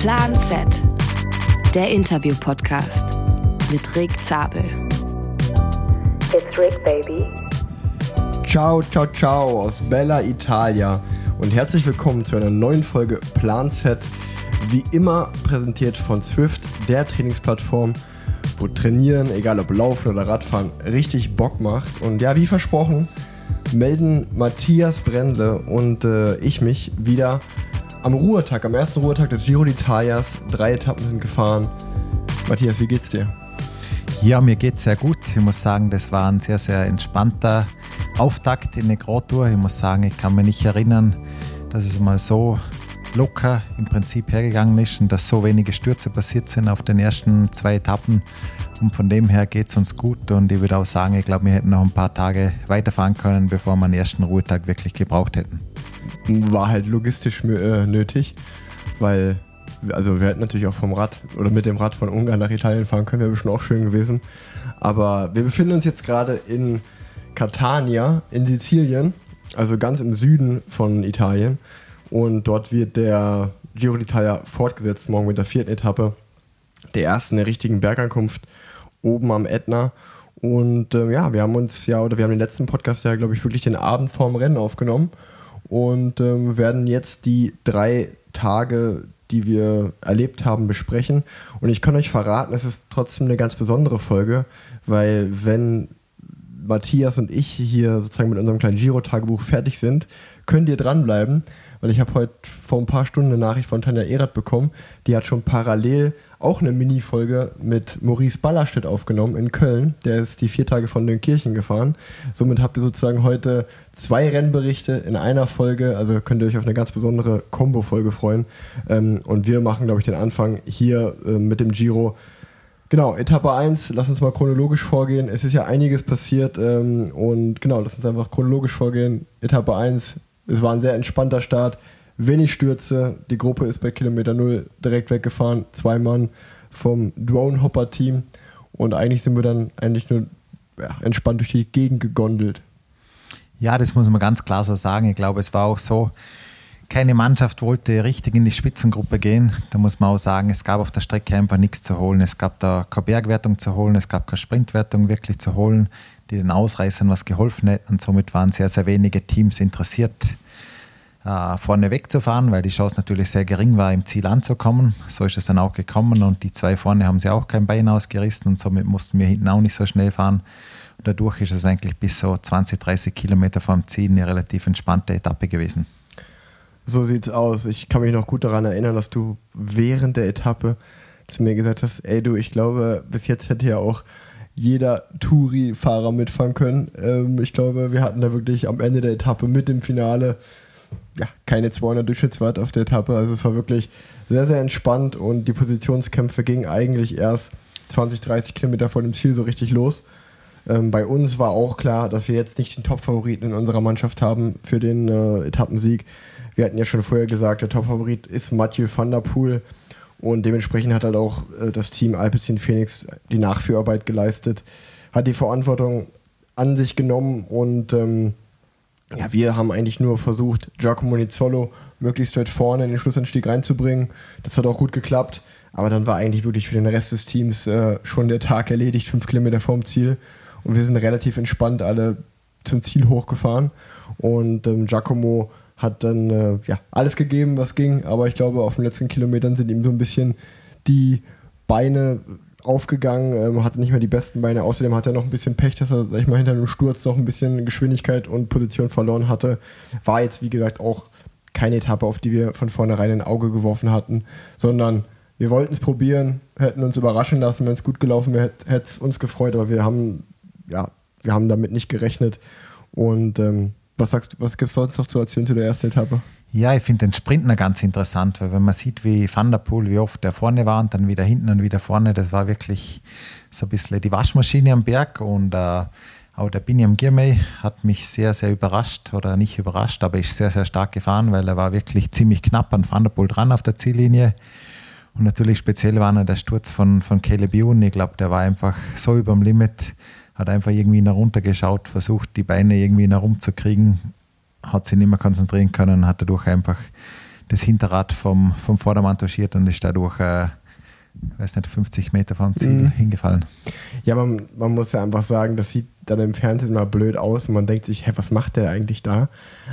Plan Z, der Interview-Podcast mit Rick Zabel. It's Rick, baby. Ciao, ciao, ciao aus Bella Italia und herzlich willkommen zu einer neuen Folge Plan Z. Wie immer präsentiert von Swift, der Trainingsplattform, wo Trainieren, egal ob Laufen oder Radfahren, richtig Bock macht. Und ja, wie versprochen, melden Matthias Brendle und äh, ich mich wieder am Ruhetag, am ersten Ruhetag des Giro d'Italias. Drei Etappen sind gefahren. Matthias, wie geht's dir? Ja, mir geht's sehr gut. Ich muss sagen, das war ein sehr, sehr entspannter Auftakt in eine Grand Tour. Ich muss sagen, ich kann mich nicht erinnern, dass es mal so locker im Prinzip hergegangen ist und dass so wenige Stürze passiert sind auf den ersten zwei Etappen. Und von dem her geht es uns gut und ich würde auch sagen, ich glaube, wir hätten noch ein paar Tage weiterfahren können, bevor wir den ersten Ruhetag wirklich gebraucht hätten. War halt logistisch äh, nötig, weil also wir hätten natürlich auch vom Rad oder mit dem Rad von Ungarn nach Italien fahren können, wäre bestimmt auch schön gewesen. Aber wir befinden uns jetzt gerade in Catania in Sizilien, also ganz im Süden von Italien. Und dort wird der Giro d'Italia fortgesetzt, morgen mit der vierten Etappe, der ersten der richtigen Bergankunft oben am Ätna. Und äh, ja, wir haben uns ja, oder wir haben den letzten Podcast ja, glaube ich, wirklich den Abend vorm Rennen aufgenommen und ähm, werden jetzt die drei Tage, die wir erlebt haben, besprechen. Und ich kann euch verraten, es ist trotzdem eine ganz besondere Folge, weil wenn Matthias und ich hier sozusagen mit unserem kleinen Giro-Tagebuch fertig sind, könnt ihr dranbleiben, weil ich habe heute vor ein paar Stunden eine Nachricht von Tanja Erath bekommen, die hat schon parallel auch eine Mini-Folge mit Maurice Ballerstedt aufgenommen in Köln. Der ist die vier Tage von den Kirchen gefahren. Somit habt ihr sozusagen heute zwei Rennberichte in einer Folge. Also könnt ihr euch auf eine ganz besondere Combo-Folge freuen. Ähm, und wir machen, glaube ich, den Anfang hier äh, mit dem Giro. Genau, Etappe 1, lass uns mal chronologisch vorgehen. Es ist ja einiges passiert ähm, und genau, lass uns einfach chronologisch vorgehen. Etappe 1, es war ein sehr entspannter Start wenig Stürze. Die Gruppe ist bei Kilometer Null direkt weggefahren. Zwei Mann vom Drone-Hopper-Team. Und eigentlich sind wir dann eigentlich nur ja, entspannt durch die Gegend gegondelt. Ja, das muss man ganz klar so sagen. Ich glaube, es war auch so, keine Mannschaft wollte richtig in die Spitzengruppe gehen. Da muss man auch sagen, es gab auf der Strecke einfach nichts zu holen. Es gab da keine Bergwertung zu holen, es gab keine Sprintwertung wirklich zu holen, die den Ausreißern was geholfen hätten. Und somit waren sehr, sehr wenige Teams interessiert, äh, vorne wegzufahren, weil die Chance natürlich sehr gering war, im Ziel anzukommen. So ist es dann auch gekommen und die zwei vorne haben sie auch kein Bein ausgerissen und somit mussten wir hinten auch nicht so schnell fahren. Und dadurch ist es eigentlich bis so 20, 30 Kilometer vom Ziel eine relativ entspannte Etappe gewesen. So sieht's aus. Ich kann mich noch gut daran erinnern, dass du während der Etappe zu mir gesagt hast, ey du, ich glaube, bis jetzt hätte ja auch jeder Touri-Fahrer mitfahren können. Ähm, ich glaube, wir hatten da wirklich am Ende der Etappe mit dem Finale ja, keine 200 Durchschnittswert auf der Etappe. Also es war wirklich sehr, sehr entspannt und die Positionskämpfe gingen eigentlich erst 20, 30 Kilometer vor dem Ziel so richtig los. Ähm, bei uns war auch klar, dass wir jetzt nicht den Top-Favoriten in unserer Mannschaft haben für den äh, Etappensieg. Wir hatten ja schon vorher gesagt, der Top-Favorit ist Mathieu van der Poel und dementsprechend hat halt auch äh, das Team Alpecin Phoenix die Nachführarbeit geleistet, hat die Verantwortung an sich genommen und ähm, ja, wir haben eigentlich nur versucht, Giacomo Nizzolo möglichst weit vorne in den Schlussanstieg reinzubringen. Das hat auch gut geklappt. Aber dann war eigentlich wirklich für den Rest des Teams äh, schon der Tag erledigt, fünf Kilometer vorm Ziel. Und wir sind relativ entspannt alle zum Ziel hochgefahren. Und ähm, Giacomo hat dann äh, ja, alles gegeben, was ging. Aber ich glaube, auf den letzten Kilometern sind ihm so ein bisschen die Beine aufgegangen, ähm, hatte nicht mehr die besten Beine. Außerdem hat er noch ein bisschen Pech, dass er, sag ich mal, hinter einem Sturz noch ein bisschen Geschwindigkeit und Position verloren hatte. War jetzt, wie gesagt, auch keine Etappe, auf die wir von vornherein ein Auge geworfen hatten, sondern wir wollten es probieren, hätten uns überraschen lassen, wenn es gut gelaufen wäre, hätte es uns gefreut, aber wir haben, ja, wir haben damit nicht gerechnet. Und ähm, was sagst du, was gibt es sonst noch zu erzählen zu der ersten Etappe? Ja, ich finde den Sprintner ganz interessant, weil wenn man sieht, wie Van der Poel, wie oft der vorne war und dann wieder hinten und wieder vorne, das war wirklich so ein bisschen die Waschmaschine am Berg und äh, auch der Biniam Girmay hat mich sehr, sehr überrascht oder nicht überrascht, aber ist sehr, sehr stark gefahren, weil er war wirklich ziemlich knapp an Van der Poel dran auf der Ziellinie. Und natürlich speziell war noch der Sturz von, von Caleb Ewan. Ich glaube, der war einfach so über dem Limit, hat einfach irgendwie nach runter geschaut, versucht, die Beine irgendwie nach rumzukriegen hat sich nicht mehr konzentrieren können, hat dadurch einfach das Hinterrad vom, vom Vordermann touchiert und ist dadurch, äh, weiß nicht, 50 Meter vom Ziel Mhm. hingefallen. Ja, man, man muss ja einfach sagen, das sieht dann im Fernsehen mal blöd aus und man denkt sich, hä, was macht der eigentlich da?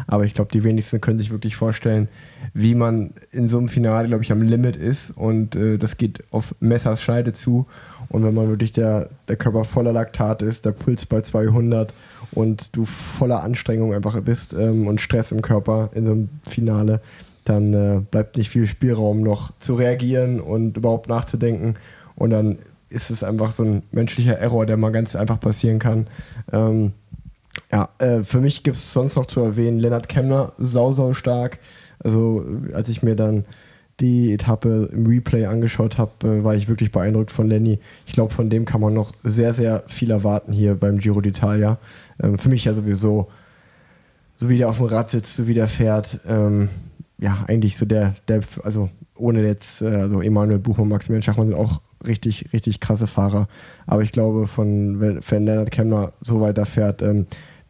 Aber ich glaube, die wenigsten können sich wirklich vorstellen, wie man in so einem Finale, glaube ich, am Limit ist und äh, das geht auf Messers Scheide zu. Und wenn man wirklich der, der Körper voller Laktat ist, der Puls bei 200 und du voller Anstrengung einfach bist ähm, und Stress im Körper in so einem Finale, dann äh, bleibt nicht viel Spielraum noch zu reagieren und überhaupt nachzudenken. Und dann ist es einfach so ein menschlicher Error, der mal ganz einfach passieren kann. Ähm, ja, äh, für mich gibt es sonst noch zu erwähnen, Lennart Kemner, sau, sau stark. Also, als ich mir dann die Etappe im Replay angeschaut habe, äh, war ich wirklich beeindruckt von Lenny. Ich glaube, von dem kann man noch sehr, sehr viel erwarten hier beim Giro d'Italia. Ähm, für mich ja sowieso, so wie der auf dem Rad sitzt, so wie der fährt, ähm, ja, eigentlich so der, der, also ohne jetzt, äh, also Emanuel Buchmann, Maximilian Schachmann sind auch richtig, richtig krasse Fahrer. Aber ich glaube, von wenn, wenn Leonard Kemner so weiter fährt, ähm,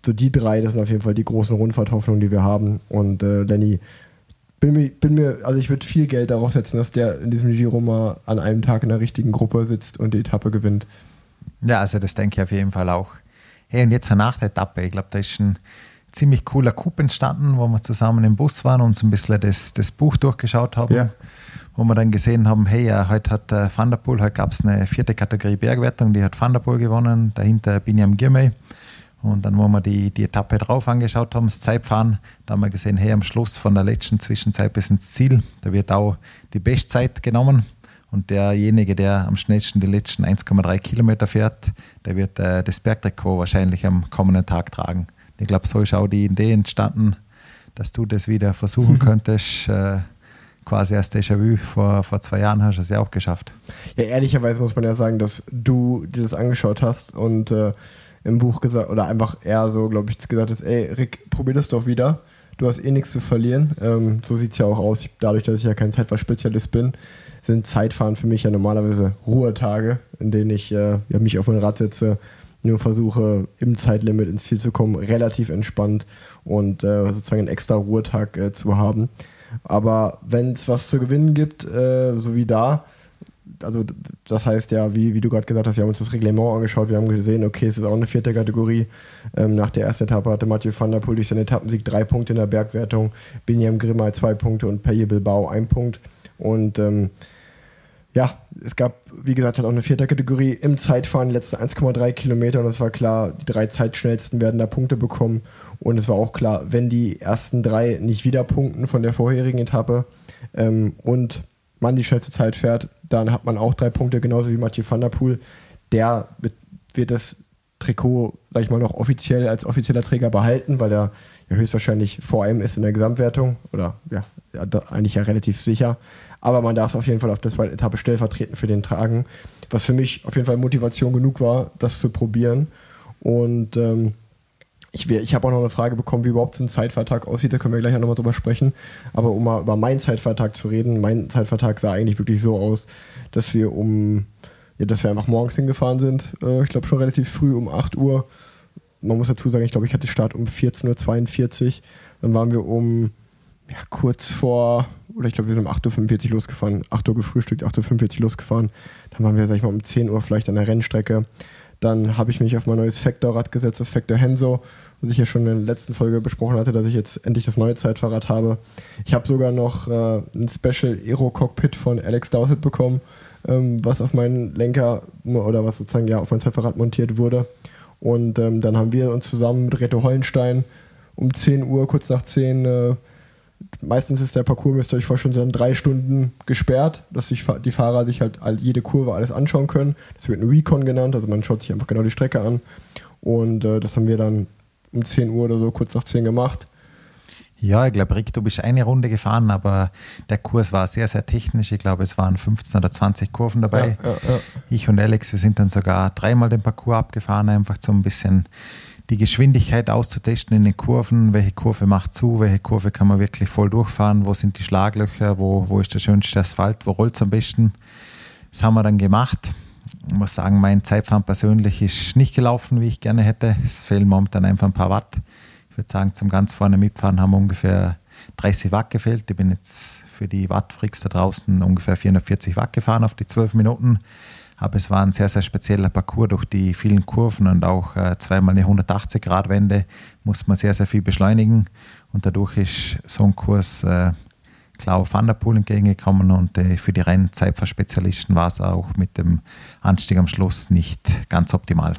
so die drei, das sind auf jeden Fall die großen Rundfahrthoffnungen, die wir haben. Und äh, Lenny, bin mir, bin mir, also ich würde viel Geld darauf setzen, dass der in diesem Giro mal an einem Tag in der richtigen Gruppe sitzt und die Etappe gewinnt. Ja, also das denke ich auf jeden Fall auch. Hey, und jetzt nach der Etappe, ich glaube, da ist ein ziemlich cooler Coup entstanden, wo wir zusammen im Bus waren und uns ein bisschen das, das Buch durchgeschaut haben. Ja. Wo wir dann gesehen haben, hey, ja, heute hat äh, Van der Poel, heute gab es eine vierte Kategorie Bergwertung, die hat Van der Poel gewonnen, dahinter Binyam Girmay. Und dann, wo wir die, die Etappe drauf angeschaut haben, das Zeitfahren, da haben wir gesehen, hey, am Schluss von der letzten Zwischenzeit bis ins Ziel, da wird auch die Bestzeit genommen. Und derjenige, der am schnellsten die letzten 1,3 Kilometer fährt, der wird äh, das Bergtrikot wahrscheinlich am kommenden Tag tragen. Ich glaube, so ist auch die Idee entstanden, dass du das wieder versuchen könntest. Äh, quasi als Déjà-vu. Vor, vor zwei Jahren hast du es ja auch geschafft. Ja, ehrlicherweise muss man ja sagen, dass du dir das angeschaut hast und äh, im Buch gesagt, oder einfach eher so, glaube ich, gesagt hast, ey, Rick, probier das doch wieder. Du hast eh nichts zu verlieren. Ähm, so sieht es ja auch aus. Ich, dadurch, dass ich ja kein Zeitfahrspezialist bin, sind Zeitfahren für mich ja normalerweise Ruhetage, in denen ich äh, ja, mich auf mein Rad setze, nur versuche, im Zeitlimit ins Ziel zu kommen, relativ entspannt und äh, sozusagen einen extra Ruhetag äh, zu haben. Aber wenn es was zu gewinnen gibt, äh, so wie da, also das heißt ja, wie, wie du gerade gesagt hast, wir haben uns das Reglement angeschaut, wir haben gesehen, okay, es ist auch eine vierte Kategorie. Ähm, nach der ersten Etappe hatte Mathieu van der Poel durch seinen Etappensieg drei Punkte in der Bergwertung, Biniam Grimmer zwei Punkte und Paye Bilbao ein Punkt. Und ähm, ja, es gab, wie gesagt, halt auch eine vierte Kategorie im Zeitfahren, die letzten 1,3 Kilometer und es war klar, die drei Zeitschnellsten werden da Punkte bekommen und es war auch klar, wenn die ersten drei nicht wieder punkten von der vorherigen Etappe ähm, und man die schnellste Zeit fährt, dann hat man auch drei Punkte, genauso wie Mathieu van der Poel. Der wird, das Trikot, sag ich mal, noch offiziell als offizieller Träger behalten, weil er ja höchstwahrscheinlich vor einem ist in der Gesamtwertung oder ja, eigentlich ja relativ sicher. Aber man darf es auf jeden Fall auf der zweiten Etappe stellvertretend für den tragen, was für mich auf jeden Fall Motivation genug war, das zu probieren. Und ähm, ich, ich habe auch noch eine Frage bekommen, wie überhaupt so ein Zeitvertrag aussieht. Da können wir gleich auch nochmal drüber sprechen. Aber um mal über meinen Zeitvertrag zu reden, mein Zeitvertrag sah eigentlich wirklich so aus, dass wir um, ja, dass wir einfach morgens hingefahren sind. Äh, ich glaube schon relativ früh um 8 Uhr. Man muss dazu sagen, ich glaube, ich hatte Start um 14.42 Uhr. Dann waren wir um ja, kurz vor, oder ich glaube, wir sind um 8.45 Uhr losgefahren. 8 Uhr gefrühstückt, 8.45 Uhr losgefahren. Dann waren wir, sag ich mal, um 10 Uhr vielleicht an der Rennstrecke. Dann habe ich mich auf mein neues Factor-Rad gesetzt, das Factor Henso, was ich ja schon in der letzten Folge besprochen hatte, dass ich jetzt endlich das neue Zeitfahrrad habe. Ich habe sogar noch äh, ein Special Aero-Cockpit von Alex Dowsett bekommen, ähm, was auf meinen Lenker oder was sozusagen ja auf mein Zeitfahrrad montiert wurde. Und ähm, dann haben wir uns zusammen mit Reto Hollenstein um 10 Uhr, kurz nach 10 äh, meistens ist der Parcours, müsst ihr euch vorstellen, so drei Stunden gesperrt, dass sich die Fahrer sich halt jede Kurve alles anschauen können. Das wird ein Recon genannt, also man schaut sich einfach genau die Strecke an. Und äh, das haben wir dann um 10 Uhr oder so, kurz nach 10 gemacht. Ja, ich glaube, Rick, du bist eine Runde gefahren, aber der Kurs war sehr, sehr technisch. Ich glaube, es waren 15 oder 20 Kurven dabei. Ja, ja, ja. Ich und Alex, wir sind dann sogar dreimal den Parcours abgefahren, einfach so ein bisschen die Geschwindigkeit auszutesten in den Kurven, welche Kurve macht zu, welche Kurve kann man wirklich voll durchfahren, wo sind die Schlaglöcher, wo, wo ist der schönste Asphalt, wo rollt es am besten. Das haben wir dann gemacht. Ich muss sagen, mein Zeitfahren persönlich ist nicht gelaufen, wie ich gerne hätte. Es fehlen momentan einfach ein paar Watt. Ich würde sagen, zum ganz vorne mitfahren haben wir ungefähr 30 Watt gefehlt. Ich bin jetzt für die Wattfreaks da draußen ungefähr 440 Watt gefahren auf die 12 Minuten. Aber es war ein sehr, sehr spezieller Parcours durch die vielen Kurven und auch äh, zweimal eine 180-Grad-Wende muss man sehr, sehr viel beschleunigen. Und dadurch ist so ein Kurs äh, klar auf Van der entgegengekommen und äh, für die Rennzeitfahrspezialisten war es auch mit dem Anstieg am Schluss nicht ganz optimal.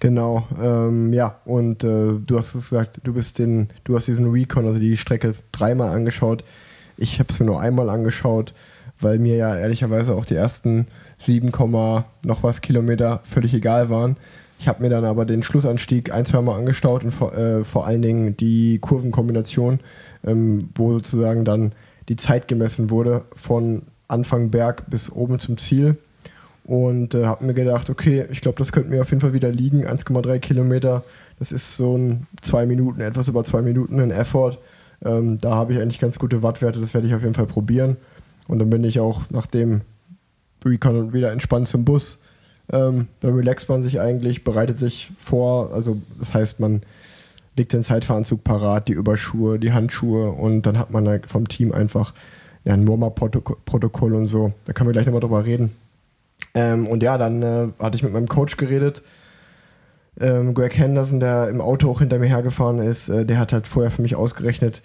Genau, ähm, ja, und äh, du hast gesagt, du bist den, du hast diesen Recon, also die Strecke dreimal angeschaut. Ich habe es mir nur einmal angeschaut, weil mir ja ehrlicherweise auch die ersten 7, noch was Kilometer völlig egal waren. Ich habe mir dann aber den Schlussanstieg ein, zwei Mal angeschaut und vor, äh, vor allen Dingen die Kurvenkombination, ähm, wo sozusagen dann die Zeit gemessen wurde von Anfang Berg bis oben zum Ziel und äh, habe mir gedacht, okay, ich glaube, das könnte mir auf jeden Fall wieder liegen. 1,3 Kilometer, das ist so ein zwei Minuten, etwas über zwei Minuten ein Effort. Ähm, da habe ich eigentlich ganz gute Wattwerte, das werde ich auf jeden Fall probieren. Und dann bin ich auch nach dem Recon wieder entspannt zum Bus. Ähm, dann relaxt man sich eigentlich, bereitet sich vor, also das heißt, man legt den Zeitfahranzug parat, die Überschuhe, die Handschuhe und dann hat man vom Team einfach ja, ein Warm-Up-Protokoll und so. Da können wir gleich nochmal drüber reden. Ähm, und ja, dann äh, hatte ich mit meinem Coach geredet. Ähm, Greg Henderson, der im Auto auch hinter mir hergefahren ist, äh, der hat halt vorher für mich ausgerechnet.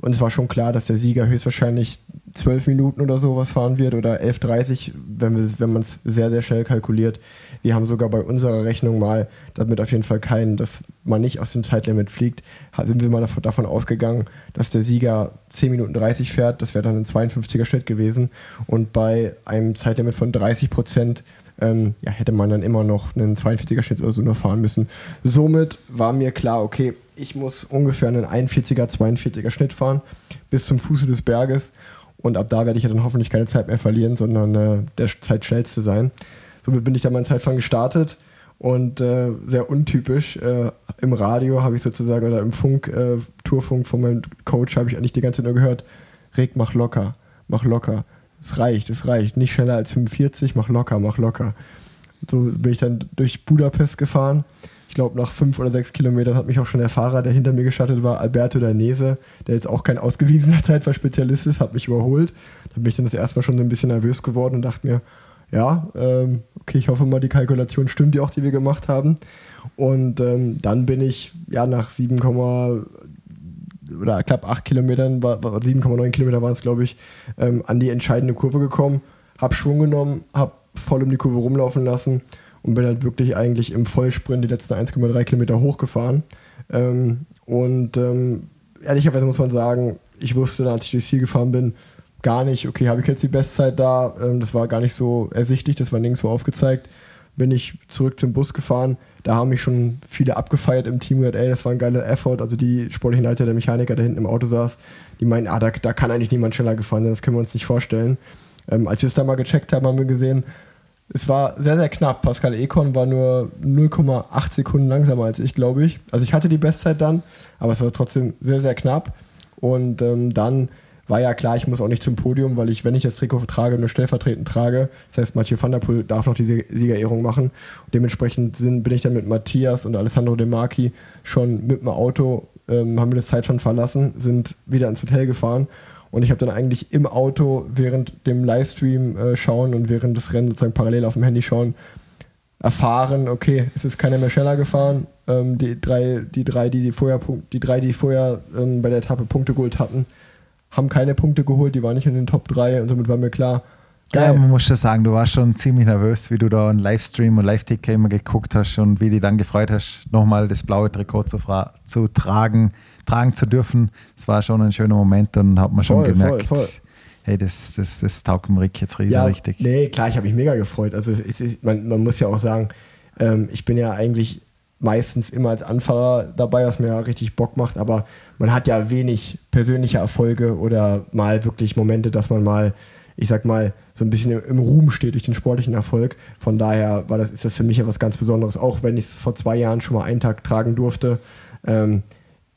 Und es war schon klar, dass der Sieger höchstwahrscheinlich zwölf Minuten oder sowas fahren wird oder 11.30, wenn, wenn man es sehr, sehr schnell kalkuliert. Wir haben sogar bei unserer Rechnung mal, damit auf jeden Fall keinen, dass man nicht aus dem Zeitlimit fliegt, sind wir mal davon ausgegangen, dass der Sieger 10 Minuten 30 fährt. Das wäre dann ein 52er Schnitt gewesen. Und bei einem Zeitlimit von 30 Prozent ähm, ja, hätte man dann immer noch einen 42er Schnitt oder so nur fahren müssen. Somit war mir klar, okay, ich muss ungefähr einen 41er, 42er Schnitt fahren bis zum Fuße des Berges und ab da werde ich ja dann hoffentlich keine Zeit mehr verlieren, sondern äh, der Zeitschnellste sein. Somit bin ich dann mein Zeitfahren gestartet und äh, sehr untypisch. Äh, Im Radio habe ich sozusagen oder im Funk, äh, Tourfunk von meinem Coach habe ich eigentlich die ganze Zeit nur gehört, Reg, mach locker, mach locker. Es reicht, es reicht. Nicht schneller als 45, mach locker, mach locker. So bin ich dann durch Budapest gefahren ich glaube, nach fünf oder sechs Kilometern hat mich auch schon der Fahrer, der hinter mir gestartet war, Alberto Danese, der jetzt auch kein ausgewiesener Zeitfahrspezialist ist, hat mich überholt. Da bin ich dann das erste Mal schon so ein bisschen nervös geworden und dachte mir, ja, ähm, okay, ich hoffe mal, die Kalkulation stimmt, die auch, die wir gemacht haben. Und ähm, dann bin ich ja nach 7, oder knapp 8 Kilometern, 7,9 Kilometer waren es, glaube ich, ähm, an die entscheidende Kurve gekommen, habe Schwung genommen, habe voll um die Kurve rumlaufen lassen und bin halt wirklich eigentlich im Vollsprint die letzten 1,3 Kilometer hochgefahren. Ähm, und ähm, ehrlicherweise muss man sagen, ich wusste, als ich durchs Ziel gefahren bin, gar nicht, okay, habe ich jetzt die Bestzeit da? Ähm, das war gar nicht so ersichtlich, das war nirgendwo aufgezeigt. Bin ich zurück zum Bus gefahren. Da haben mich schon viele abgefeiert im Team gesagt, ey, das war ein geiler Effort. Also die sportlichen Leiter, der Mechaniker, der hinten im Auto saß, die meinen, ah, da, da kann eigentlich niemand schneller gefahren sein, das können wir uns nicht vorstellen. Ähm, als wir es da mal gecheckt haben, haben wir gesehen, es war sehr, sehr knapp. Pascal Econ war nur 0,8 Sekunden langsamer als ich, glaube ich. Also ich hatte die Bestzeit dann, aber es war trotzdem sehr, sehr knapp. Und ähm, dann war ja klar, ich muss auch nicht zum Podium, weil ich, wenn ich das Trikot trage, nur stellvertretend trage. Das heißt, Mathieu van der Poel darf noch die Siegerehrung machen. Und dementsprechend sind, bin ich dann mit Matthias und Alessandro De Marchi schon mit dem Auto, ähm, haben wir das Zeitstand verlassen, sind wieder ins Hotel gefahren und ich habe dann eigentlich im Auto während dem Livestream äh, schauen und während des Rennens sozusagen parallel auf dem Handy schauen, erfahren, okay, es ist keiner mehr schneller gefahren. Ähm, die drei, die drei, die vorher, die drei, die vorher ähm, bei der Etappe Punkte geholt hatten, haben keine Punkte geholt, die waren nicht in den Top 3 und somit war mir klar, Geil. Ja, man muss schon sagen, du warst schon ziemlich nervös, wie du da einen Livestream und Live-Ticker immer geguckt hast und wie du dann gefreut hast, nochmal das blaue Trikot zu, zu, tragen, tragen zu dürfen. Das war schon ein schöner Moment und hat man schon voll, gemerkt, voll, voll. hey, das, das, das taugt dem Rick jetzt ja, richtig. Nee, klar, ich habe mich mega gefreut. Also ich, man, man, muss ja auch sagen, ähm, ich bin ja eigentlich meistens immer als Anfahrer dabei, was mir ja richtig Bock macht, aber man hat ja wenig persönliche Erfolge oder mal wirklich Momente, dass man mal ich sag mal, so ein bisschen im Ruhm steht durch den sportlichen Erfolg. Von daher war das, ist das für mich ja was ganz Besonderes, auch wenn ich es vor zwei Jahren schon mal einen Tag tragen durfte. Ähm,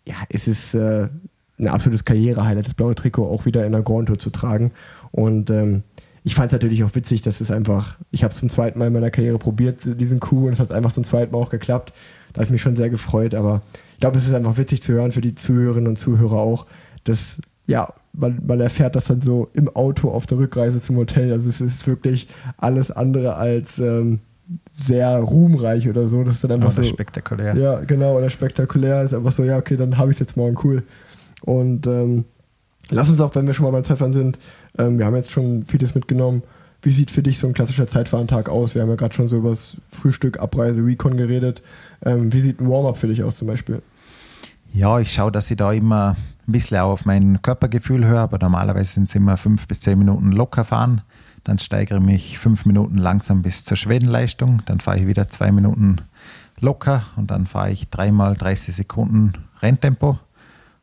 ja, es ist äh, ein absolutes Karrierehighlight, das blaue Trikot auch wieder in der Grand Tour zu tragen. Und ähm, ich fand es natürlich auch witzig, dass es einfach, ich habe es zum zweiten Mal in meiner Karriere probiert, diesen Coup, und es hat einfach zum zweiten Mal auch geklappt. Da habe ich mich schon sehr gefreut, aber ich glaube, es ist einfach witzig zu hören für die Zuhörerinnen und Zuhörer auch, das, ja, man, man erfährt das dann so im Auto auf der Rückreise zum Hotel. Also es ist wirklich alles andere als ähm, sehr ruhmreich oder so. Das ist dann einfach Oder so. spektakulär. Ja, genau, oder spektakulär ist einfach so, ja, okay, dann habe ich es jetzt morgen cool. Und ähm, lass uns auch, wenn wir schon mal beim Zeitfahren sind, ähm, wir haben jetzt schon vieles mitgenommen. Wie sieht für dich so ein klassischer Zeitfahrentag aus? Wir haben ja gerade schon so über das Frühstück, Abreise, Recon geredet. Ähm, wie sieht ein Warm-up für dich aus zum Beispiel? Ja, ich schaue, dass ich da immer ein bisschen auch auf mein Körpergefühl höre, aber normalerweise sind es immer fünf bis zehn Minuten locker fahren. Dann steigere ich mich fünf Minuten langsam bis zur Schwedenleistung. Dann fahre ich wieder zwei Minuten locker und dann fahre ich dreimal 30 Sekunden Renntempo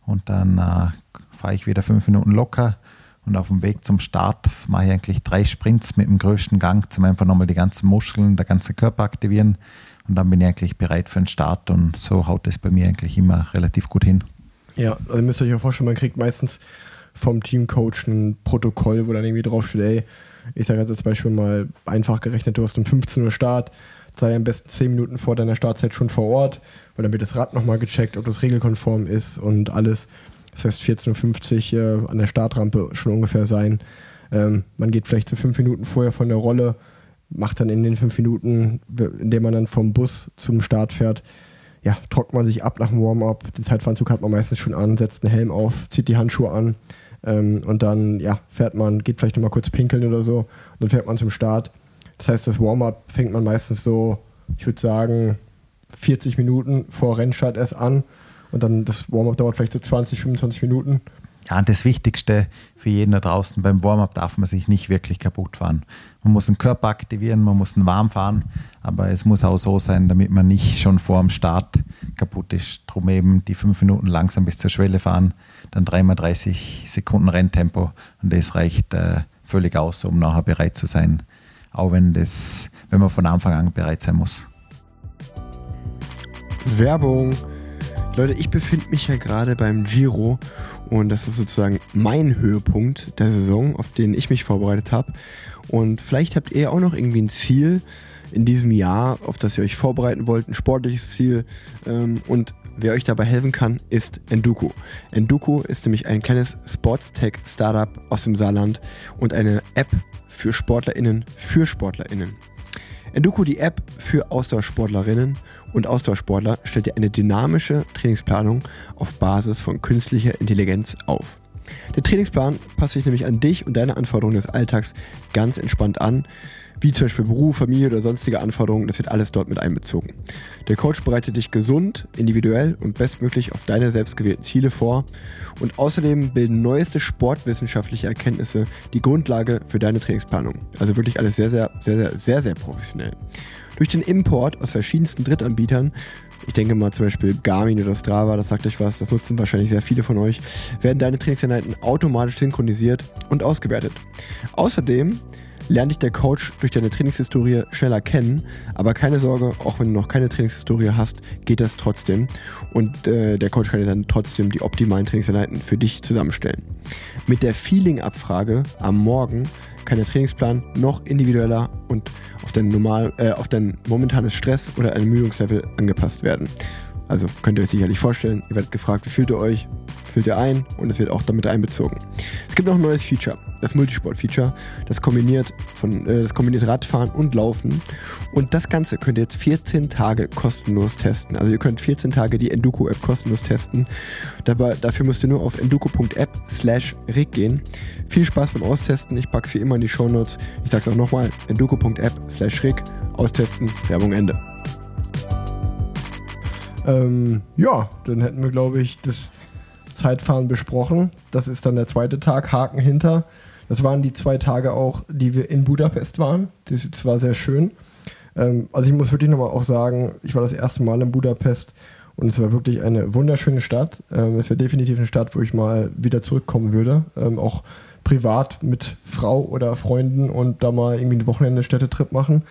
und dann äh, fahre ich wieder fünf Minuten locker. Und auf dem Weg zum Start mache ich eigentlich drei Sprints mit dem größten Gang, zum einfach nochmal die ganzen Muskeln, der ganze Körper aktivieren. Und dann bin ich eigentlich bereit für den Start und so haut es bei mir eigentlich immer relativ gut hin. Ja, also ihr müsst euch auch vorstellen, man kriegt meistens vom Teamcoach ein Protokoll, wo dann irgendwie draufsteht, ey, ich sage jetzt als Beispiel mal einfach gerechnet, du hast um 15 Uhr Start, sei am besten 10 Minuten vor deiner Startzeit schon vor Ort, weil dann wird das Rad nochmal gecheckt, ob das regelkonform ist und alles. Das heißt 14.50 Uhr äh, an der Startrampe schon ungefähr sein. Ähm, man geht vielleicht so fünf Minuten vorher von der Rolle, macht dann in den fünf Minuten, indem man dann vom Bus zum Start fährt, ja, trocknet man sich ab nach dem Warm-up. Den Zeitfahranzug hat man meistens schon an, setzt einen Helm auf, zieht die Handschuhe an ähm, und dann ja, fährt man, geht vielleicht nochmal kurz pinkeln oder so und dann fährt man zum Start. Das heißt, das Warm-up fängt man meistens so, ich würde sagen, 40 Minuten vor Rennstart erst an und dann das Warm-up dauert vielleicht so 20, 25 Minuten. Ja, und das Wichtigste für jeden da draußen, beim Warm-up darf man sich nicht wirklich kaputt fahren. Man muss den Körper aktivieren, man muss ihn warm fahren, aber es muss auch so sein, damit man nicht schon vor dem Start kaputt ist. Drum eben die fünf Minuten langsam bis zur Schwelle fahren, dann dreimal 30 Sekunden Renntempo und das reicht äh, völlig aus, um nachher bereit zu sein, auch wenn, das, wenn man von Anfang an bereit sein muss. Werbung. Leute, ich befinde mich ja gerade beim Giro und das ist sozusagen mein Höhepunkt der Saison, auf den ich mich vorbereitet habe. Und vielleicht habt ihr auch noch irgendwie ein Ziel in diesem Jahr, auf das ihr euch vorbereiten wollt, ein sportliches Ziel. Ähm, und wer euch dabei helfen kann, ist Enduko. Enduko ist nämlich ein kleines Sportstech-Startup aus dem Saarland und eine App für SportlerInnen für SportlerInnen. Enduko, die App für Ausdauersportlerinnen und Ausdauersportler, stellt dir eine dynamische Trainingsplanung auf Basis von künstlicher Intelligenz auf. Der Trainingsplan passt sich nämlich an dich und deine Anforderungen des Alltags ganz entspannt an, wie zum Beispiel Beruf, Familie oder sonstige Anforderungen, das wird alles dort mit einbezogen. Der Coach bereitet dich gesund, individuell und bestmöglich auf deine selbstgewählten Ziele vor und außerdem bilden neueste sportwissenschaftliche Erkenntnisse die Grundlage für deine Trainingsplanung. Also wirklich alles sehr, sehr, sehr, sehr, sehr, sehr professionell. Durch den Import aus verschiedensten Drittanbietern ich denke mal zum Beispiel Garmin oder Strava, das sagt euch was, das nutzen wahrscheinlich sehr viele von euch, werden deine Trainingseinheiten automatisch synchronisiert und ausgewertet. Außerdem lernt dich der Coach durch deine Trainingshistorie schneller kennen, aber keine Sorge, auch wenn du noch keine Trainingshistorie hast, geht das trotzdem und äh, der Coach kann dir dann trotzdem die optimalen Trainingseinheiten für dich zusammenstellen. Mit der Feeling-Abfrage am Morgen der Trainingsplan noch individueller und auf dein, normal, äh, auf dein momentanes Stress oder Ermüdungslevel angepasst werden. Also könnt ihr euch sicherlich vorstellen, ihr werdet gefragt, wie fühlt ihr euch, füllt ihr ein und es wird auch damit einbezogen. Es gibt noch ein neues Feature, das Multisport-Feature, das kombiniert, äh, das kombiniert Radfahren und Laufen und das Ganze könnt ihr jetzt 14 Tage kostenlos testen. Also ihr könnt 14 Tage die Enduko-App kostenlos testen. Dabei, dafür müsst ihr nur auf enduko.app slash rig gehen. Viel Spaß beim Austesten, ich packe es wie immer in die Shownotes. Ich sage es auch nochmal, enduko.app slash rig, austesten, Werbung Ende. Ähm, ja, dann hätten wir, glaube ich, das Zeitfahren besprochen. Das ist dann der zweite Tag, Haken hinter. Das waren die zwei Tage auch, die wir in Budapest waren. Das, war sehr schön. Ähm, also ich muss wirklich nochmal auch sagen, ich war das erste Mal in Budapest und es war wirklich eine wunderschöne Stadt. Ähm, es wäre definitiv eine Stadt, wo ich mal wieder zurückkommen würde. Ähm, auch privat mit Frau oder Freunden und da mal irgendwie ein Wochenende Städtetrip machen.